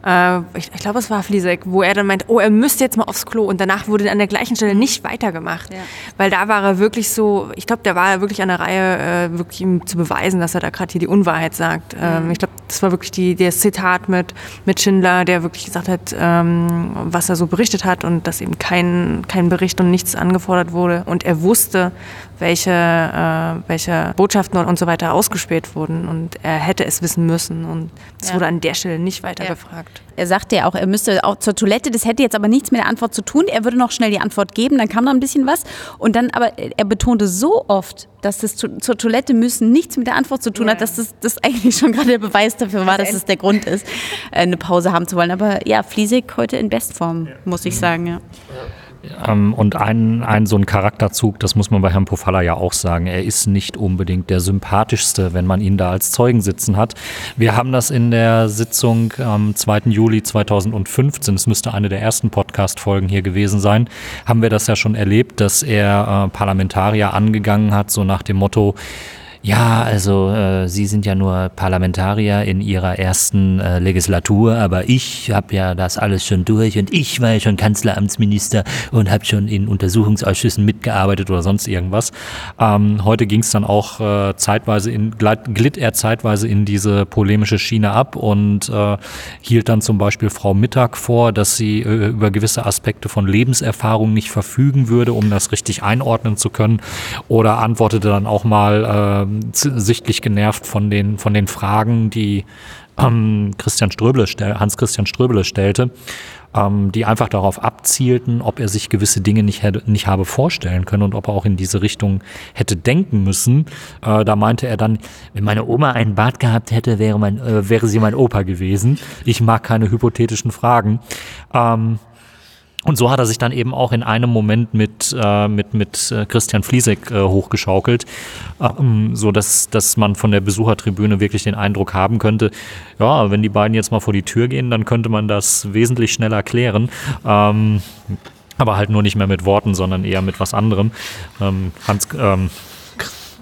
äh, ich, ich glaube, es war Fliesek, wo er dann meint, oh, er müsste jetzt mal aufs Klo. Und danach wurde an der gleichen Stelle nicht weitergemacht. Ja. Weil da war er wirklich so, ich glaube, der war wirklich an der Reihe, äh, wirklich ihm zu beweisen, dass er da gerade hier die Unwahrheit sagt. Ähm, mhm. ich glaube, das war wirklich die, das Zitat mit, mit Schindler, der wirklich gesagt hat, ähm, was er so berichtet hat und dass eben kein, kein Bericht und nichts angefordert wurde. Und er wusste, welche, äh, welche Botschaften und so weiter ausgespäht wurden. Und er hätte es wissen müssen. Und es ja. wurde an der Stelle nicht weiter ja. gefragt. Er sagte ja auch, er müsste auch zur Toilette. Das hätte jetzt aber nichts mit der Antwort zu tun. Er würde noch schnell die Antwort geben, dann kam noch ein bisschen was. Und dann aber, er betonte so oft, dass das zu, zur Toilette müssen nichts mit der Antwort zu tun ja. hat, dass das, das eigentlich schon gerade der Beweis dafür war, dass es der Grund ist, äh, eine Pause haben zu wollen. Aber ja, Fliesig heute in Bestform, muss ich sagen. Ja. Ähm, und ein, ein so ein Charakterzug, das muss man bei Herrn Pofalla ja auch sagen, er ist nicht unbedingt der sympathischste, wenn man ihn da als Zeugen sitzen hat. Wir haben das in der Sitzung am 2. Juli 2015, es müsste eine der ersten Podcast-Folgen hier gewesen sein, haben wir das ja schon erlebt, dass er äh, Parlamentarier angegangen hat, so nach dem Motto, ja, also äh, Sie sind ja nur Parlamentarier in Ihrer ersten äh, Legislatur, aber ich habe ja das alles schon durch und ich war ja schon Kanzleramtsminister und habe schon in Untersuchungsausschüssen mitgearbeitet oder sonst irgendwas. Ähm, heute ging es dann auch äh, zeitweise in, glitt er zeitweise in diese polemische Schiene ab und äh, hielt dann zum Beispiel Frau Mittag vor, dass sie äh, über gewisse Aspekte von Lebenserfahrung nicht verfügen würde, um das richtig einordnen zu können oder antwortete dann auch mal äh, sichtlich genervt von den, von den Fragen, die ähm, Christian Ströbele, Hans-Christian Ströbele stellte, ähm, die einfach darauf abzielten, ob er sich gewisse Dinge nicht, hätte, nicht habe vorstellen können und ob er auch in diese Richtung hätte denken müssen. Äh, da meinte er dann, wenn meine Oma einen Bart gehabt hätte, wäre, mein, äh, wäre sie mein Opa gewesen. Ich mag keine hypothetischen Fragen. Ähm, und so hat er sich dann eben auch in einem Moment mit, äh, mit, mit äh, Christian Fliesek äh, hochgeschaukelt, ähm, so dass, man von der Besuchertribüne wirklich den Eindruck haben könnte, ja, wenn die beiden jetzt mal vor die Tür gehen, dann könnte man das wesentlich schneller klären. Ähm, aber halt nur nicht mehr mit Worten, sondern eher mit was anderem. Ähm, Hans, ähm,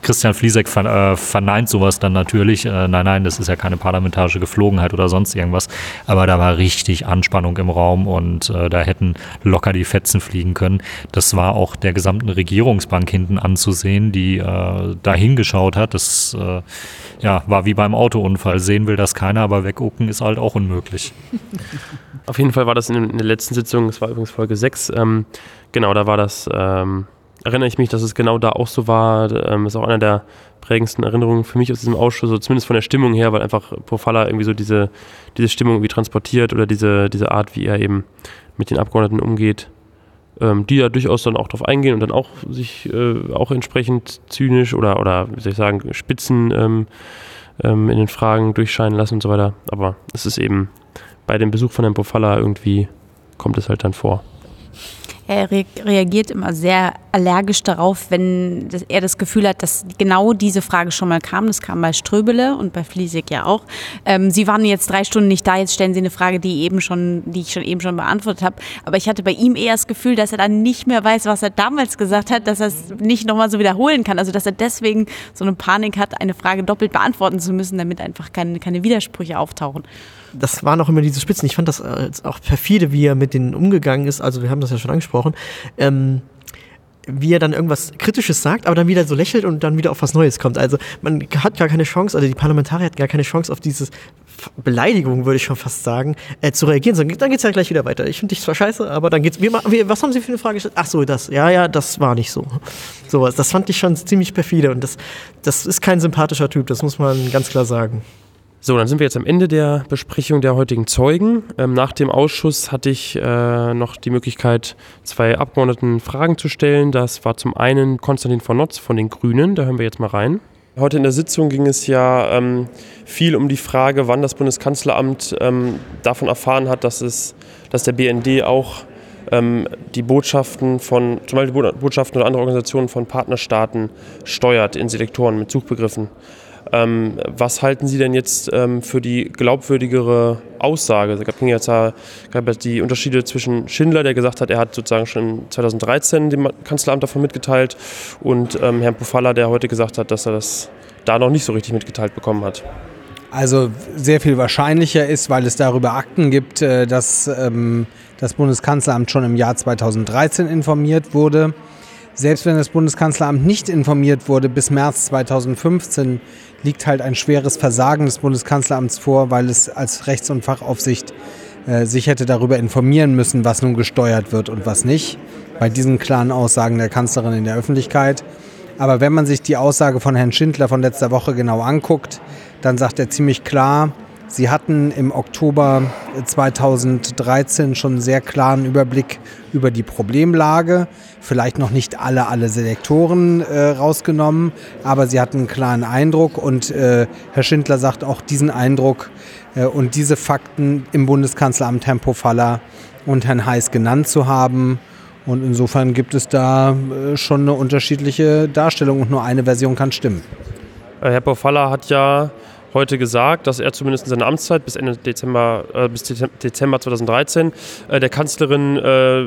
Christian Fliesek ver, verneint sowas dann natürlich. nein, nein, das ist ja keine parlamentarische Geflogenheit oder sonst irgendwas. Aber da war richtig Anspannung im Raum und da hätten locker die Fetzen fliegen können. Das war auch der gesamten Regierungsbank hinten anzusehen, die da hingeschaut hat. Das ja, war wie beim Autounfall. Sehen will das keiner, aber weggucken ist halt auch unmöglich. Auf jeden Fall war das in, der letzten Sitzung, das war übrigens Folge 6, ähm, genau, da war das, ähm, erinnere ich mich, dass es genau da auch so war. Ähm, ist auch einer der prägendsten Erinnerungen für mich aus diesem Ausschuss, so zumindest von der Stimmung her, weil einfach Pofalla irgendwie so diese, diese Stimmung irgendwie transportiert oder diese, diese Art, wie er eben mit den Abgeordneten umgeht, ähm, die ja durchaus dann auch darauf eingehen und dann auch sich äh, auch entsprechend zynisch oder, oder wie soll ich sagen, Spitzen ähm, ähm, in den Fragen durchscheinen lassen und so weiter. Aber es ist eben bei dem Besuch von Herrn Pofalla irgendwie kommt es halt dann vor. Er re reagiert immer sehr allergisch darauf, wenn er das Gefühl hat, dass genau diese Frage schon mal kam. Das kam bei Ströbele und bei Fliesig ja auch. Ähm, Sie waren jetzt drei Stunden nicht da, jetzt stellen Sie eine Frage, die, eben schon, die ich schon eben schon beantwortet habe. Aber ich hatte bei ihm eher das Gefühl, dass er dann nicht mehr weiß, was er damals gesagt hat, dass er es nicht nochmal so wiederholen kann. Also dass er deswegen so eine Panik hat, eine Frage doppelt beantworten zu müssen, damit einfach keine, keine Widersprüche auftauchen das waren auch immer diese Spitzen. Ich fand das äh, auch perfide, wie er mit denen umgegangen ist. Also wir haben das ja schon angesprochen. Ähm, wie er dann irgendwas Kritisches sagt, aber dann wieder so lächelt und dann wieder auf was Neues kommt. Also man hat gar keine Chance, also die Parlamentarier hat gar keine Chance auf diese Beleidigung, würde ich schon fast sagen, äh, zu reagieren. So, dann geht's ja gleich wieder weiter. Ich finde dich zwar scheiße, aber dann geht's. Wie, wie, was haben Sie für eine Frage gestellt? Ach so, das. Ja, ja, das war nicht so. Sowas. Das fand ich schon ziemlich perfide und das, das ist kein sympathischer Typ, das muss man ganz klar sagen. So, dann sind wir jetzt am Ende der Besprechung der heutigen Zeugen. Ähm, nach dem Ausschuss hatte ich äh, noch die Möglichkeit, zwei Abgeordneten Fragen zu stellen. Das war zum einen Konstantin von Notz von den Grünen, da hören wir jetzt mal rein. Heute in der Sitzung ging es ja ähm, viel um die Frage, wann das Bundeskanzleramt ähm, davon erfahren hat, dass, es, dass der BND auch ähm, die Botschaften von, zum Beispiel Botschaften oder andere Organisationen von Partnerstaaten steuert in Selektoren mit Suchbegriffen. Ähm, was halten Sie denn jetzt ähm, für die glaubwürdigere Aussage? Es gab jetzt die Unterschiede zwischen Schindler, der gesagt hat, er hat sozusagen schon 2013 dem Kanzleramt davon mitgeteilt, und ähm, Herrn Pofalla, der heute gesagt hat, dass er das da noch nicht so richtig mitgeteilt bekommen hat. Also sehr viel wahrscheinlicher ist, weil es darüber Akten gibt, äh, dass ähm, das Bundeskanzleramt schon im Jahr 2013 informiert wurde. Selbst wenn das Bundeskanzleramt nicht informiert wurde bis März 2015, liegt halt ein schweres Versagen des Bundeskanzleramts vor, weil es als Rechts- und Fachaufsicht äh, sich hätte darüber informieren müssen, was nun gesteuert wird und was nicht. Bei diesen klaren Aussagen der Kanzlerin in der Öffentlichkeit. Aber wenn man sich die Aussage von Herrn Schindler von letzter Woche genau anguckt, dann sagt er ziemlich klar, Sie hatten im Oktober 2013 schon einen sehr klaren Überblick über die Problemlage. Vielleicht noch nicht alle, alle Selektoren äh, rausgenommen, aber sie hatten einen klaren Eindruck und äh, Herr Schindler sagt auch diesen Eindruck äh, und diese Fakten im Bundeskanzleramt Herrn Pofalla und Herrn Heiß genannt zu haben. Und insofern gibt es da äh, schon eine unterschiedliche Darstellung und nur eine Version kann stimmen. Äh, Herr Pofalla hat ja heute gesagt, dass er zumindest in seiner Amtszeit bis Ende Dezember, äh, bis Dezember 2013 äh, der Kanzlerin äh,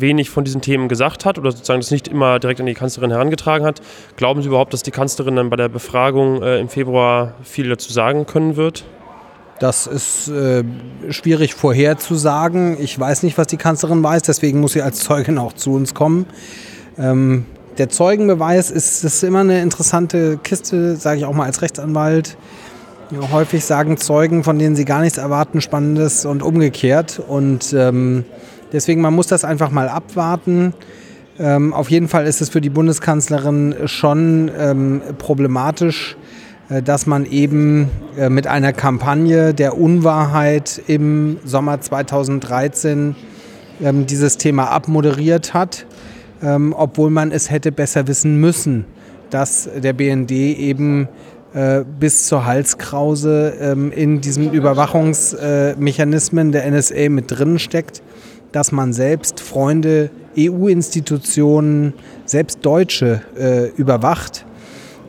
wenig von diesen Themen gesagt hat oder sozusagen das nicht immer direkt an die Kanzlerin herangetragen hat. Glauben Sie überhaupt, dass die Kanzlerin dann bei der Befragung äh, im Februar viel dazu sagen können wird? Das ist äh, schwierig vorherzusagen. Ich weiß nicht, was die Kanzlerin weiß, deswegen muss sie als Zeugin auch zu uns kommen. Ähm, der Zeugenbeweis ist, ist immer eine interessante Kiste, sage ich auch mal als Rechtsanwalt. Ja, häufig sagen Zeugen, von denen sie gar nichts erwarten, Spannendes und umgekehrt. Und ähm, deswegen, man muss das einfach mal abwarten. Ähm, auf jeden Fall ist es für die Bundeskanzlerin schon ähm, problematisch, äh, dass man eben äh, mit einer Kampagne der Unwahrheit im Sommer 2013 ähm, dieses Thema abmoderiert hat, ähm, obwohl man es hätte besser wissen müssen, dass der BND eben bis zur Halskrause ähm, in diesen Überwachungsmechanismen der NSA mit drin steckt, dass man selbst Freunde, EU-Institutionen, selbst Deutsche äh, überwacht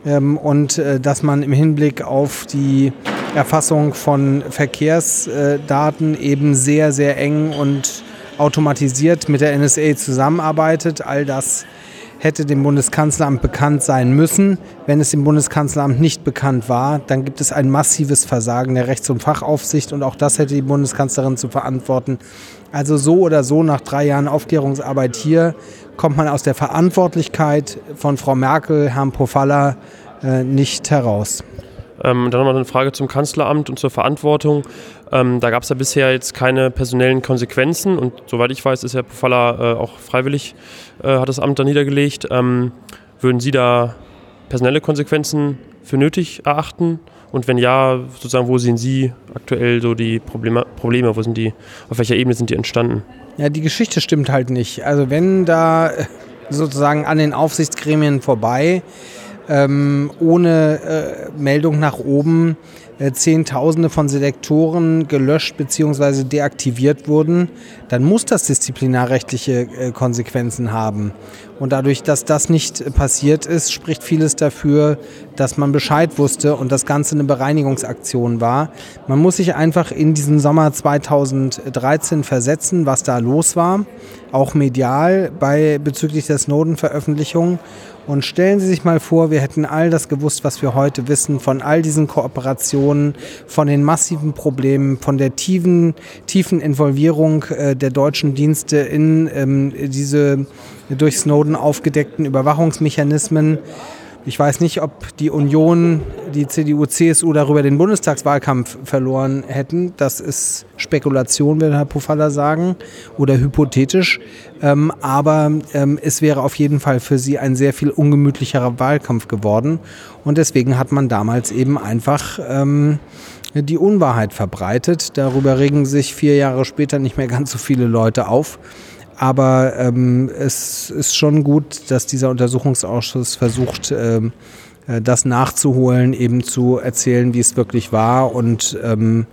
ähm, und äh, dass man im Hinblick auf die Erfassung von Verkehrsdaten eben sehr, sehr eng und automatisiert mit der NSA zusammenarbeitet. All das hätte dem Bundeskanzleramt bekannt sein müssen. Wenn es dem Bundeskanzleramt nicht bekannt war, dann gibt es ein massives Versagen der Rechts- und Fachaufsicht und auch das hätte die Bundeskanzlerin zu verantworten. Also so oder so nach drei Jahren Aufklärungsarbeit hier kommt man aus der Verantwortlichkeit von Frau Merkel, Herrn Pofalla äh, nicht heraus. Ähm, dann nochmal eine Frage zum Kanzleramt und zur Verantwortung. Ähm, da gab es ja bisher jetzt keine personellen Konsequenzen und soweit ich weiß, ist Herr Pofalla äh, auch freiwillig, äh, hat das Amt da niedergelegt. Ähm, würden Sie da personelle Konsequenzen für nötig erachten? Und wenn ja, sozusagen, wo sehen Sie aktuell so die Probleme, Probleme? Wo sind die, auf welcher Ebene sind die entstanden? Ja, die Geschichte stimmt halt nicht. Also wenn da äh, sozusagen an den Aufsichtsgremien vorbei, ähm, ohne äh, Meldung nach oben, äh, Zehntausende von Selektoren gelöscht bzw. deaktiviert wurden, dann muss das disziplinarrechtliche äh, Konsequenzen haben. Und dadurch, dass das nicht passiert ist, spricht vieles dafür, dass man Bescheid wusste und das Ganze eine Bereinigungsaktion war. Man muss sich einfach in diesen Sommer 2013 versetzen, was da los war, auch medial bei bezüglich der Snowden-Veröffentlichung. Und stellen Sie sich mal vor, wir hätten all das gewusst, was wir heute wissen, von all diesen Kooperationen, von den massiven Problemen, von der tiefen, tiefen Involvierung äh, der deutschen Dienste in ähm, diese durch Snowden aufgedeckten Überwachungsmechanismen. Ich weiß nicht, ob die Union, die CDU, CSU darüber den Bundestagswahlkampf verloren hätten. Das ist Spekulation, will Herr Pofalla sagen, oder hypothetisch. Ähm, aber ähm, es wäre auf jeden Fall für sie ein sehr viel ungemütlicherer Wahlkampf geworden. Und deswegen hat man damals eben einfach ähm, die Unwahrheit verbreitet. Darüber regen sich vier Jahre später nicht mehr ganz so viele Leute auf. Aber ähm, es ist schon gut, dass dieser Untersuchungsausschuss versucht, ähm, äh, das nachzuholen, eben zu erzählen, wie es wirklich war. Und ähm,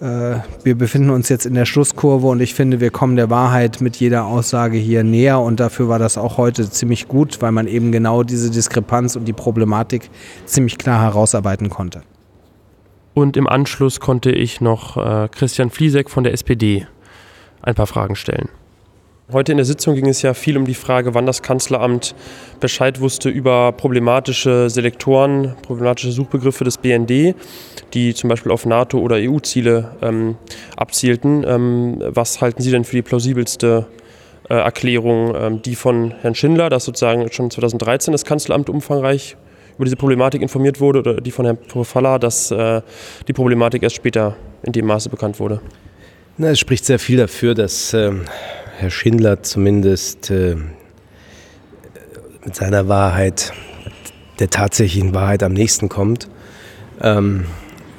äh, wir befinden uns jetzt in der Schlusskurve und ich finde, wir kommen der Wahrheit mit jeder Aussage hier näher. Und dafür war das auch heute ziemlich gut, weil man eben genau diese Diskrepanz und die Problematik ziemlich klar herausarbeiten konnte. Und im Anschluss konnte ich noch äh, Christian Fliesek von der SPD ein paar Fragen stellen. Heute in der Sitzung ging es ja viel um die Frage, wann das Kanzleramt Bescheid wusste über problematische Selektoren, problematische Suchbegriffe des BND, die zum Beispiel auf NATO- oder EU-Ziele ähm, abzielten. Ähm, was halten Sie denn für die plausibelste äh, Erklärung? Ähm, die von Herrn Schindler, dass sozusagen schon 2013 das Kanzleramt umfangreich über diese Problematik informiert wurde, oder die von Herrn Profalla, dass äh, die Problematik erst später in dem Maße bekannt wurde? Na, es spricht sehr viel dafür, dass ähm, Herr Schindler zumindest äh, mit seiner Wahrheit, der tatsächlichen Wahrheit am nächsten kommt. Ähm,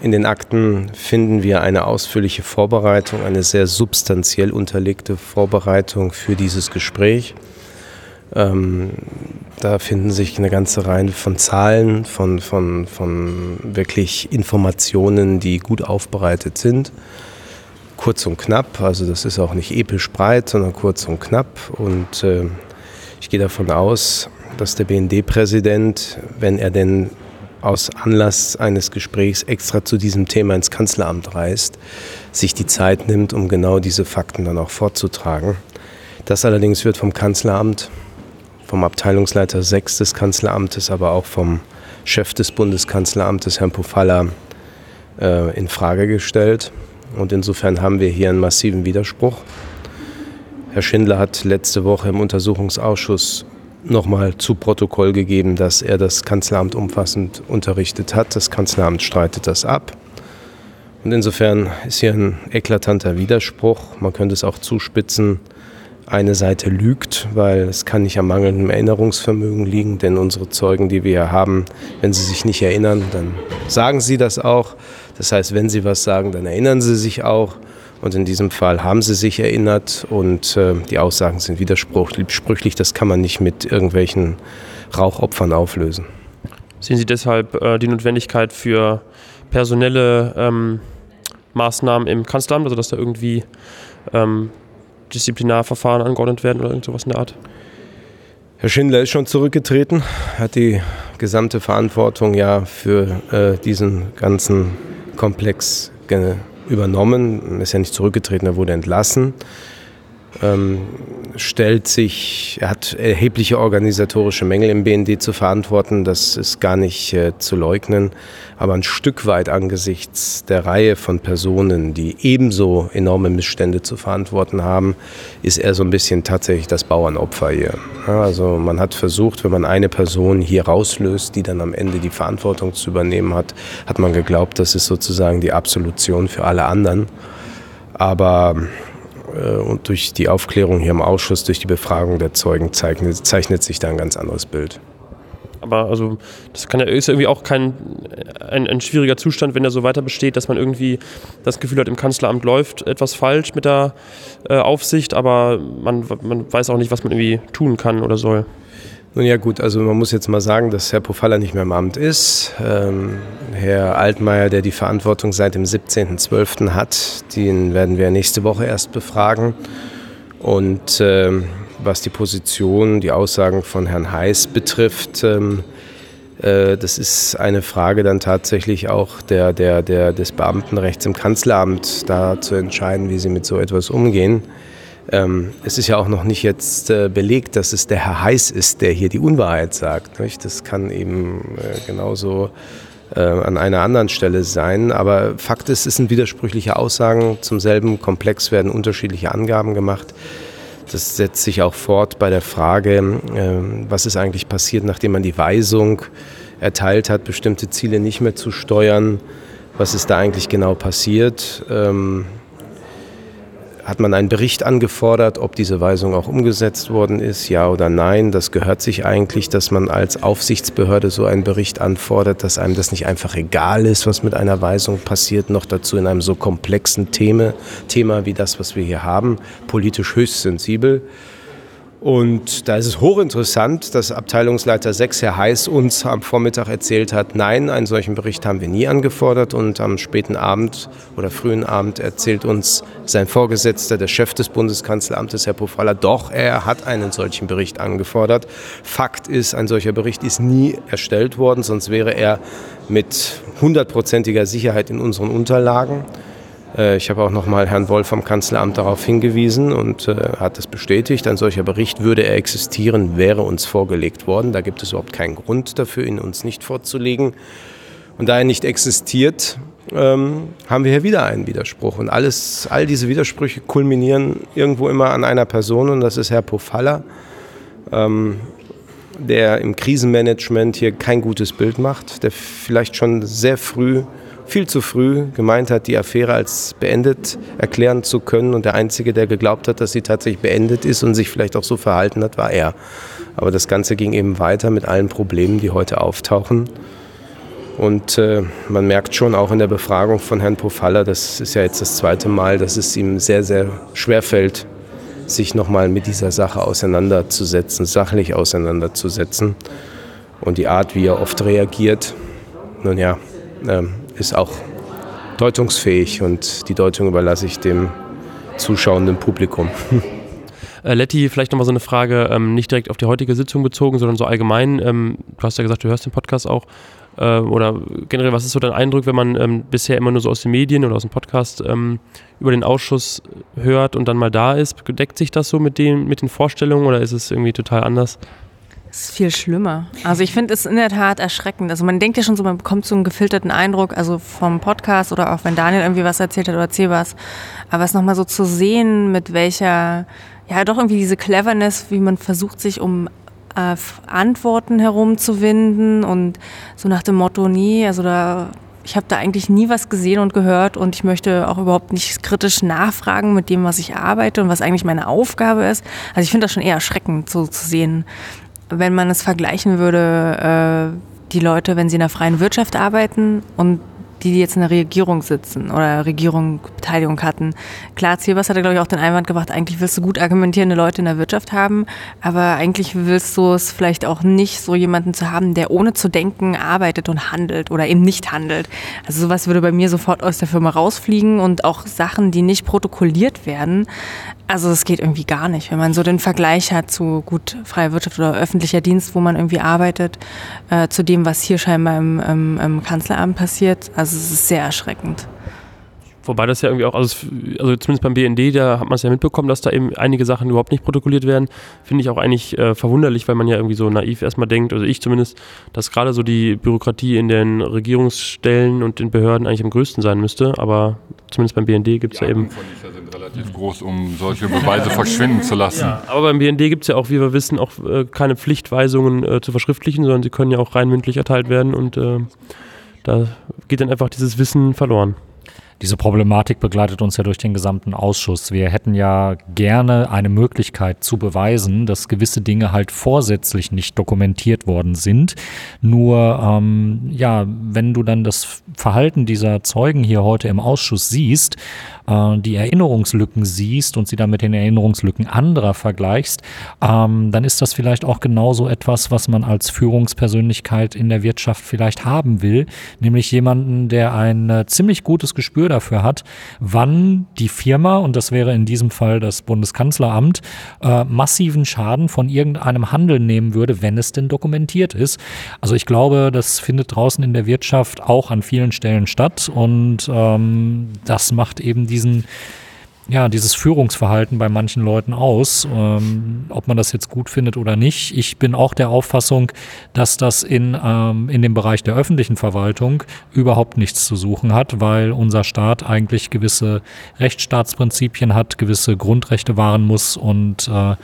in den Akten finden wir eine ausführliche Vorbereitung, eine sehr substanziell unterlegte Vorbereitung für dieses Gespräch. Ähm, da finden sich eine ganze Reihe von Zahlen, von, von, von wirklich Informationen, die gut aufbereitet sind kurz und knapp. Also das ist auch nicht episch breit, sondern kurz und knapp. Und äh, ich gehe davon aus, dass der BND-Präsident, wenn er denn aus Anlass eines Gesprächs extra zu diesem Thema ins Kanzleramt reist, sich die Zeit nimmt, um genau diese Fakten dann auch vorzutragen. Das allerdings wird vom Kanzleramt, vom Abteilungsleiter 6 des Kanzleramtes, aber auch vom Chef des Bundeskanzleramtes, Herrn Pofalla, äh, in Frage gestellt. Und insofern haben wir hier einen massiven Widerspruch. Herr Schindler hat letzte Woche im Untersuchungsausschuss nochmal zu Protokoll gegeben, dass er das Kanzleramt umfassend unterrichtet hat. Das Kanzleramt streitet das ab. Und insofern ist hier ein eklatanter Widerspruch. Man könnte es auch zuspitzen. Eine Seite lügt, weil es kann nicht am mangelnden Erinnerungsvermögen liegen, denn unsere Zeugen, die wir hier haben, wenn sie sich nicht erinnern, dann sagen sie das auch. Das heißt, wenn Sie was sagen, dann erinnern Sie sich auch. Und in diesem Fall haben Sie sich erinnert und äh, die Aussagen sind widersprüchlich. Das kann man nicht mit irgendwelchen Rauchopfern auflösen. Sehen Sie deshalb äh, die Notwendigkeit für personelle ähm, Maßnahmen im Kanzleramt, also dass da irgendwie ähm, Disziplinarverfahren angeordnet werden oder irgend sowas in der Art? Herr Schindler ist schon zurückgetreten, hat die gesamte Verantwortung ja für äh, diesen ganzen Komplex übernommen, ist ja nicht zurückgetreten, er wurde entlassen. Ähm, stellt sich, er hat erhebliche organisatorische Mängel im BND zu verantworten, das ist gar nicht äh, zu leugnen, aber ein Stück weit angesichts der Reihe von Personen, die ebenso enorme Missstände zu verantworten haben, ist er so ein bisschen tatsächlich das Bauernopfer hier. Ja, also man hat versucht, wenn man eine Person hier rauslöst, die dann am Ende die Verantwortung zu übernehmen hat, hat man geglaubt, das ist sozusagen die Absolution für alle anderen. Aber und durch die Aufklärung hier im Ausschuss, durch die Befragung der Zeugen zeichnet, zeichnet sich da ein ganz anderes Bild. Aber also das kann ja, ist ja irgendwie auch kein ein, ein, schwieriger Zustand, wenn er so weiter besteht, dass man irgendwie das Gefühl hat, im Kanzleramt läuft etwas falsch mit der äh, Aufsicht, aber man, man weiß auch nicht, was man irgendwie tun kann oder soll. Nun ja gut, also man muss jetzt mal sagen, dass Herr Pofalla nicht mehr im Amt ist. Ähm, Herr Altmaier, der die Verantwortung seit dem 17.12. hat, den werden wir nächste Woche erst befragen. Und ähm, was die Position, die Aussagen von Herrn Heiß betrifft, ähm, äh, das ist eine Frage dann tatsächlich auch der, der, der, des Beamtenrechts im Kanzleramt, da zu entscheiden, wie sie mit so etwas umgehen. Ähm, es ist ja auch noch nicht jetzt äh, belegt, dass es der Herr Heiß ist, der hier die Unwahrheit sagt. Nicht? Das kann eben äh, genauso äh, an einer anderen Stelle sein. Aber Fakt ist, es sind widersprüchliche Aussagen. Zum selben Komplex werden unterschiedliche Angaben gemacht. Das setzt sich auch fort bei der Frage, äh, was ist eigentlich passiert, nachdem man die Weisung erteilt hat, bestimmte Ziele nicht mehr zu steuern. Was ist da eigentlich genau passiert? Ähm, hat man einen Bericht angefordert, ob diese Weisung auch umgesetzt worden ist, ja oder nein. Das gehört sich eigentlich, dass man als Aufsichtsbehörde so einen Bericht anfordert, dass einem das nicht einfach egal ist, was mit einer Weisung passiert, noch dazu in einem so komplexen Thema, Thema wie das, was wir hier haben, politisch höchst sensibel. Und da ist es hochinteressant, dass Abteilungsleiter 6, Herr Heiß, uns am Vormittag erzählt hat, nein, einen solchen Bericht haben wir nie angefordert. Und am späten Abend oder frühen Abend erzählt uns sein Vorgesetzter, der Chef des Bundeskanzleramtes, Herr Pofalla, doch, er hat einen solchen Bericht angefordert. Fakt ist, ein solcher Bericht ist nie erstellt worden, sonst wäre er mit hundertprozentiger Sicherheit in unseren Unterlagen. Äh, ich habe auch noch mal Herrn Wolf vom Kanzleramt darauf hingewiesen und äh, hat es bestätigt. Ein solcher Bericht würde er existieren, wäre uns vorgelegt worden. Da gibt es überhaupt keinen Grund dafür, ihn uns nicht vorzulegen. Und da er nicht existiert, ähm, haben wir hier wieder einen Widerspruch. Und alles, all diese Widersprüche kulminieren irgendwo immer an einer Person und das ist Herr Pofalla, ähm, der im Krisenmanagement hier kein gutes Bild macht, der vielleicht schon sehr früh viel zu früh gemeint hat, die Affäre als beendet erklären zu können. Und der Einzige, der geglaubt hat, dass sie tatsächlich beendet ist und sich vielleicht auch so verhalten hat, war er. Aber das Ganze ging eben weiter mit allen Problemen, die heute auftauchen. Und äh, man merkt schon auch in der Befragung von Herrn Pofalla, das ist ja jetzt das zweite Mal, dass es ihm sehr, sehr schwer fällt, sich nochmal mit dieser Sache auseinanderzusetzen, sachlich auseinanderzusetzen. Und die Art, wie er oft reagiert, nun ja, ähm, ist auch deutungsfähig und die Deutung überlasse ich dem zuschauenden Publikum. Äh, Letty, vielleicht nochmal so eine Frage, ähm, nicht direkt auf die heutige Sitzung bezogen, sondern so allgemein. Ähm, du hast ja gesagt, du hörst den Podcast auch. Äh, oder generell, was ist so dein Eindruck, wenn man ähm, bisher immer nur so aus den Medien oder aus dem Podcast ähm, über den Ausschuss hört und dann mal da ist? Deckt sich das so mit den, mit den Vorstellungen oder ist es irgendwie total anders? Ist viel schlimmer. Also ich finde es in der Tat erschreckend. Also man denkt ja schon so, man bekommt so einen gefilterten Eindruck, also vom Podcast oder auch wenn Daniel irgendwie was erzählt hat oder erzähl was. Aber es nochmal so zu sehen, mit welcher, ja doch irgendwie diese Cleverness, wie man versucht, sich um äh, Antworten herumzuwinden und so nach dem Motto, nie, also da ich habe da eigentlich nie was gesehen und gehört und ich möchte auch überhaupt nicht kritisch nachfragen mit dem, was ich arbeite und was eigentlich meine Aufgabe ist. Also ich finde das schon eher erschreckend, so zu sehen, wenn man es vergleichen würde, äh, die Leute, wenn sie in der freien Wirtschaft arbeiten und die, jetzt in der Regierung sitzen oder Regierung Beteiligung hatten. Klar, Zielbers hat, glaube ich, auch den Einwand gebracht, eigentlich willst du gut argumentierende Leute in der Wirtschaft haben, aber eigentlich willst du es vielleicht auch nicht, so jemanden zu haben, der ohne zu denken arbeitet und handelt oder eben nicht handelt. Also sowas würde bei mir sofort aus der Firma rausfliegen und auch Sachen, die nicht protokolliert werden, also es geht irgendwie gar nicht, wenn man so den Vergleich hat zu gut freier Wirtschaft oder öffentlicher Dienst, wo man irgendwie arbeitet, äh, zu dem, was hier scheinbar im, im, im Kanzleramt passiert. Also es ist sehr erschreckend. Wobei das ja irgendwie auch, also, also zumindest beim BND, da hat man es ja mitbekommen, dass da eben einige Sachen überhaupt nicht protokolliert werden. Finde ich auch eigentlich äh, verwunderlich, weil man ja irgendwie so naiv erstmal denkt, also ich zumindest, dass gerade so die Bürokratie in den Regierungsstellen und den Behörden eigentlich am größten sein müsste. Aber zumindest beim BND gibt es ja eben. sind relativ groß, um solche Beweise verschwinden zu lassen. Ja, aber beim BND gibt es ja auch, wie wir wissen, auch äh, keine Pflichtweisungen äh, zu verschriftlichen, sondern sie können ja auch rein mündlich erteilt werden und äh, da geht dann einfach dieses Wissen verloren. Diese Problematik begleitet uns ja durch den gesamten Ausschuss. Wir hätten ja gerne eine Möglichkeit zu beweisen, dass gewisse Dinge halt vorsätzlich nicht dokumentiert worden sind. Nur, ähm, ja, wenn du dann das Verhalten dieser Zeugen hier heute im Ausschuss siehst, äh, die Erinnerungslücken siehst und sie dann mit den Erinnerungslücken anderer vergleichst, ähm, dann ist das vielleicht auch genauso etwas, was man als Führungspersönlichkeit in der Wirtschaft vielleicht haben will, nämlich jemanden, der ein äh, ziemlich gutes Gespür dafür hat, wann die Firma, und das wäre in diesem Fall das Bundeskanzleramt, äh, massiven Schaden von irgendeinem Handel nehmen würde, wenn es denn dokumentiert ist. Also ich glaube, das findet draußen in der Wirtschaft auch an vielen Stellen statt und ähm, das macht eben die diesen ja, dieses Führungsverhalten bei manchen Leuten aus, ähm, ob man das jetzt gut findet oder nicht. Ich bin auch der Auffassung, dass das in, ähm, in dem Bereich der öffentlichen Verwaltung überhaupt nichts zu suchen hat, weil unser Staat eigentlich gewisse Rechtsstaatsprinzipien hat, gewisse Grundrechte wahren muss und äh,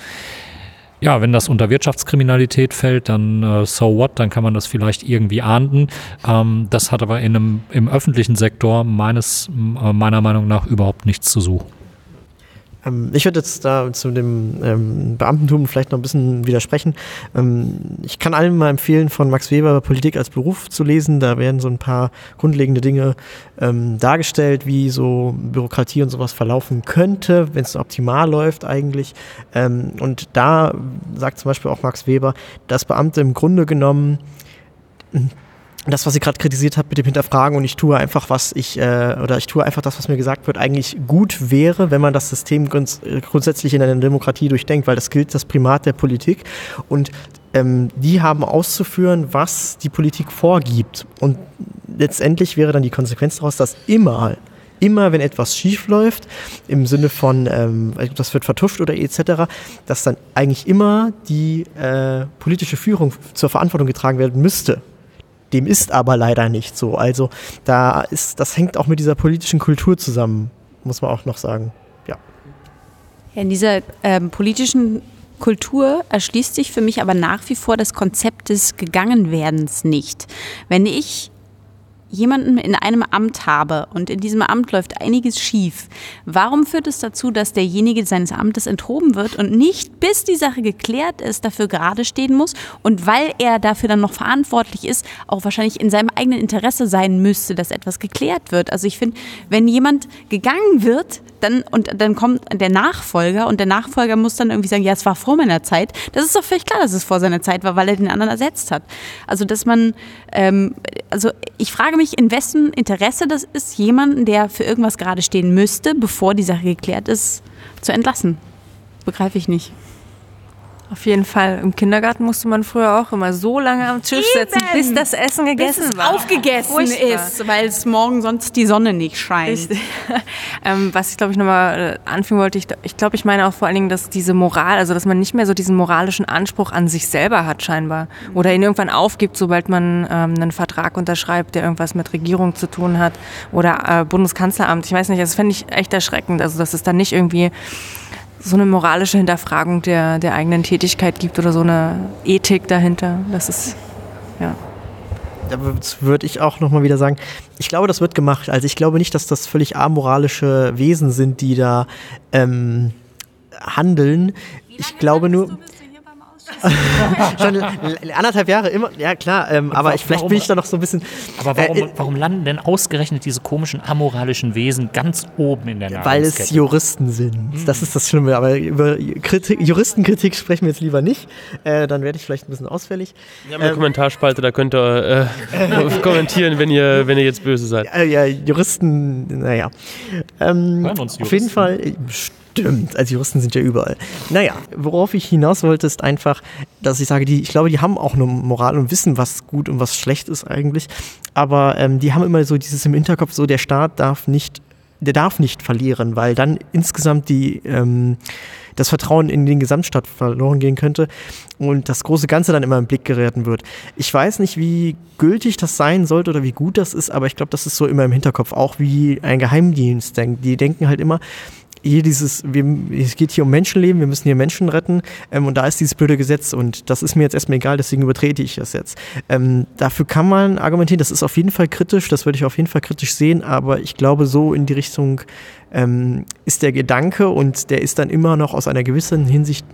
ja, wenn das unter Wirtschaftskriminalität fällt, dann äh, so what, dann kann man das vielleicht irgendwie ahnden. Ähm, das hat aber in einem, im öffentlichen Sektor meines, äh, meiner Meinung nach überhaupt nichts zu suchen. Ähm, ich würde jetzt da zu dem ähm, Beamtentum vielleicht noch ein bisschen widersprechen. Ähm, ich kann allen mal empfehlen, von Max Weber Politik als Beruf zu lesen. Da werden so ein paar grundlegende Dinge ähm, dargestellt, wie so Bürokratie und sowas verlaufen könnte, wenn es optimal läuft eigentlich. Ähm, und da sagt zum Beispiel auch Max Weber, dass Beamte im Grunde genommen das, was ich gerade kritisiert habe mit dem Hinterfragen und ich tue einfach, was ich, äh, oder ich tue einfach das, was mir gesagt wird, eigentlich gut wäre, wenn man das System grunds grundsätzlich in einer Demokratie durchdenkt, weil das gilt das Primat der Politik und ähm, die haben auszuführen, was die Politik vorgibt. Und letztendlich wäre dann die Konsequenz daraus, dass immer immer, wenn etwas schief läuft, im Sinne von, ähm, das wird vertuscht oder etc., dass dann eigentlich immer die äh, politische Führung zur Verantwortung getragen werden müsste. Dem ist aber leider nicht so. Also da ist, das hängt auch mit dieser politischen Kultur zusammen, muss man auch noch sagen. Ja. in dieser ähm, politischen Kultur erschließt sich für mich aber nach wie vor das Konzept des Gegangenwerdens nicht. Wenn ich jemanden in einem Amt habe und in diesem Amt läuft einiges schief, warum führt es dazu, dass derjenige seines Amtes enthoben wird und nicht bis die Sache geklärt ist, dafür gerade stehen muss und weil er dafür dann noch verantwortlich ist, auch wahrscheinlich in seinem eigenen Interesse sein müsste, dass etwas geklärt wird. Also ich finde, wenn jemand gegangen wird, dann und dann kommt der Nachfolger und der Nachfolger muss dann irgendwie sagen, ja, es war vor meiner Zeit. Das ist doch völlig klar, dass es vor seiner Zeit war, weil er den anderen ersetzt hat. Also dass man, ähm, also ich frage mich, in wessen Interesse das ist, jemanden, der für irgendwas gerade stehen müsste, bevor die Sache geklärt ist, zu entlassen. Begreife ich nicht. Auf jeden Fall. Im Kindergarten musste man früher auch immer so lange am Tisch Eben. sitzen, bis das Essen gegessen bis es war. aufgegessen ist, weil es morgen sonst die Sonne nicht scheint. (laughs) ähm, was ich glaube ich nochmal äh, anfügen wollte, ich, ich glaube, ich meine auch vor allen Dingen, dass diese Moral, also dass man nicht mehr so diesen moralischen Anspruch an sich selber hat scheinbar oder ihn irgendwann aufgibt, sobald man ähm, einen Vertrag unterschreibt, der irgendwas mit Regierung zu tun hat oder äh, Bundeskanzleramt. Ich weiß nicht, das fände ich echt erschreckend. Also dass es dann nicht irgendwie so eine moralische Hinterfragung der, der eigenen Tätigkeit gibt oder so eine Ethik dahinter. Das ist, ja. Da würde ich auch nochmal wieder sagen, ich glaube, das wird gemacht. Also ich glaube nicht, dass das völlig amoralische Wesen sind, die da ähm, handeln. Ich glaube nur. (laughs) Schon anderthalb Jahre immer, ja klar, ähm, aber ich, vielleicht warum, bin ich da noch so ein bisschen. Aber warum, äh, warum landen denn ausgerechnet diese komischen amoralischen Wesen ganz oben in der Nahrungskette? Weil es Juristen sind. Mhm. Das ist das Schlimme. Aber über Kritik, Juristenkritik sprechen wir jetzt lieber nicht. Äh, dann werde ich vielleicht ein bisschen ausfällig. Wir haben eine ähm, Kommentarspalte, da könnt ihr äh, (laughs) kommentieren, wenn ihr, wenn ihr jetzt böse seid. Ja, ja Juristen, naja. Ähm, auf jeden Fall. Stimmt, als Juristen sind ja überall. Naja, worauf ich hinaus wollte, ist einfach, dass ich sage, die, ich glaube, die haben auch eine Moral und wissen, was gut und was schlecht ist eigentlich. Aber ähm, die haben immer so dieses im Hinterkopf, so der Staat darf nicht der darf nicht verlieren, weil dann insgesamt die, ähm, das Vertrauen in den Gesamtstaat verloren gehen könnte und das große Ganze dann immer im Blick geraten wird. Ich weiß nicht, wie gültig das sein sollte oder wie gut das ist, aber ich glaube, das ist so immer im Hinterkopf, auch wie ein Geheimdienst denkt. Die denken halt immer, hier dieses, wir, es geht hier um Menschenleben, wir müssen hier Menschen retten ähm, und da ist dieses blöde Gesetz und das ist mir jetzt erstmal egal, deswegen übertrete ich das jetzt. Ähm, dafür kann man argumentieren, das ist auf jeden Fall kritisch, das würde ich auf jeden Fall kritisch sehen, aber ich glaube, so in die Richtung ähm, ist der Gedanke und der ist dann immer noch aus einer gewissen Hinsicht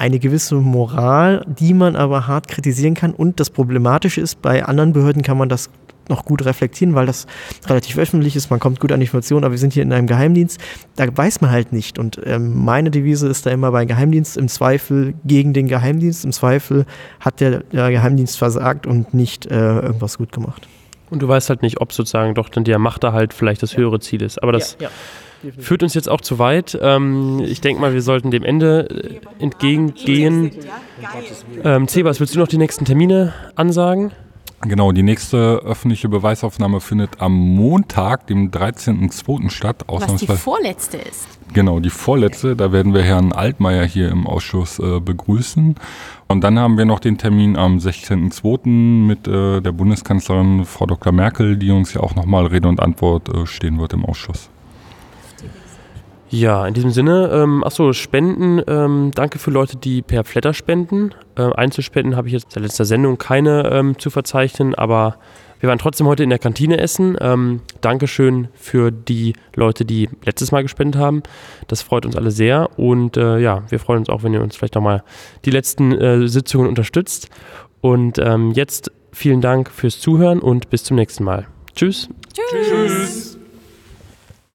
eine gewisse Moral, die man aber hart kritisieren kann. Und das Problematische ist, bei anderen Behörden kann man das noch gut reflektieren, weil das relativ öffentlich ist, man kommt gut an Informationen, aber wir sind hier in einem Geheimdienst, da weiß man halt nicht. Und ähm, meine Devise ist da immer bei Geheimdienst im Zweifel gegen den Geheimdienst, im Zweifel hat der, der Geheimdienst versagt und nicht äh, irgendwas gut gemacht. Und du weißt halt nicht, ob sozusagen doch dann der Machter halt vielleicht das höhere Ziel ist. Aber das ja, ja. führt uns jetzt auch zu weit. Ähm, ich denke mal, wir sollten dem Ende äh, entgegengehen. Ähm, Cebas, willst du noch die nächsten Termine ansagen? Genau, die nächste öffentliche Beweisaufnahme findet am Montag, dem 13.02. statt. Was die vorletzte ist. Genau, die vorletzte. Da werden wir Herrn Altmaier hier im Ausschuss äh, begrüßen. Und dann haben wir noch den Termin am 16.02. mit äh, der Bundeskanzlerin Frau Dr. Merkel, die uns ja auch nochmal Rede und Antwort äh, stehen wird im Ausschuss. Ja, in diesem Sinne, ähm, achso, Spenden, ähm, danke für Leute, die per Flatter spenden. Äh, Einzelspenden habe ich jetzt in der letzten Sendung keine ähm, zu verzeichnen, aber wir waren trotzdem heute in der Kantine essen. Ähm, Dankeschön für die Leute, die letztes Mal gespendet haben. Das freut uns alle sehr und äh, ja, wir freuen uns auch, wenn ihr uns vielleicht nochmal die letzten äh, Sitzungen unterstützt. Und ähm, jetzt vielen Dank fürs Zuhören und bis zum nächsten Mal. Tschüss. Tschüss. Tschüss.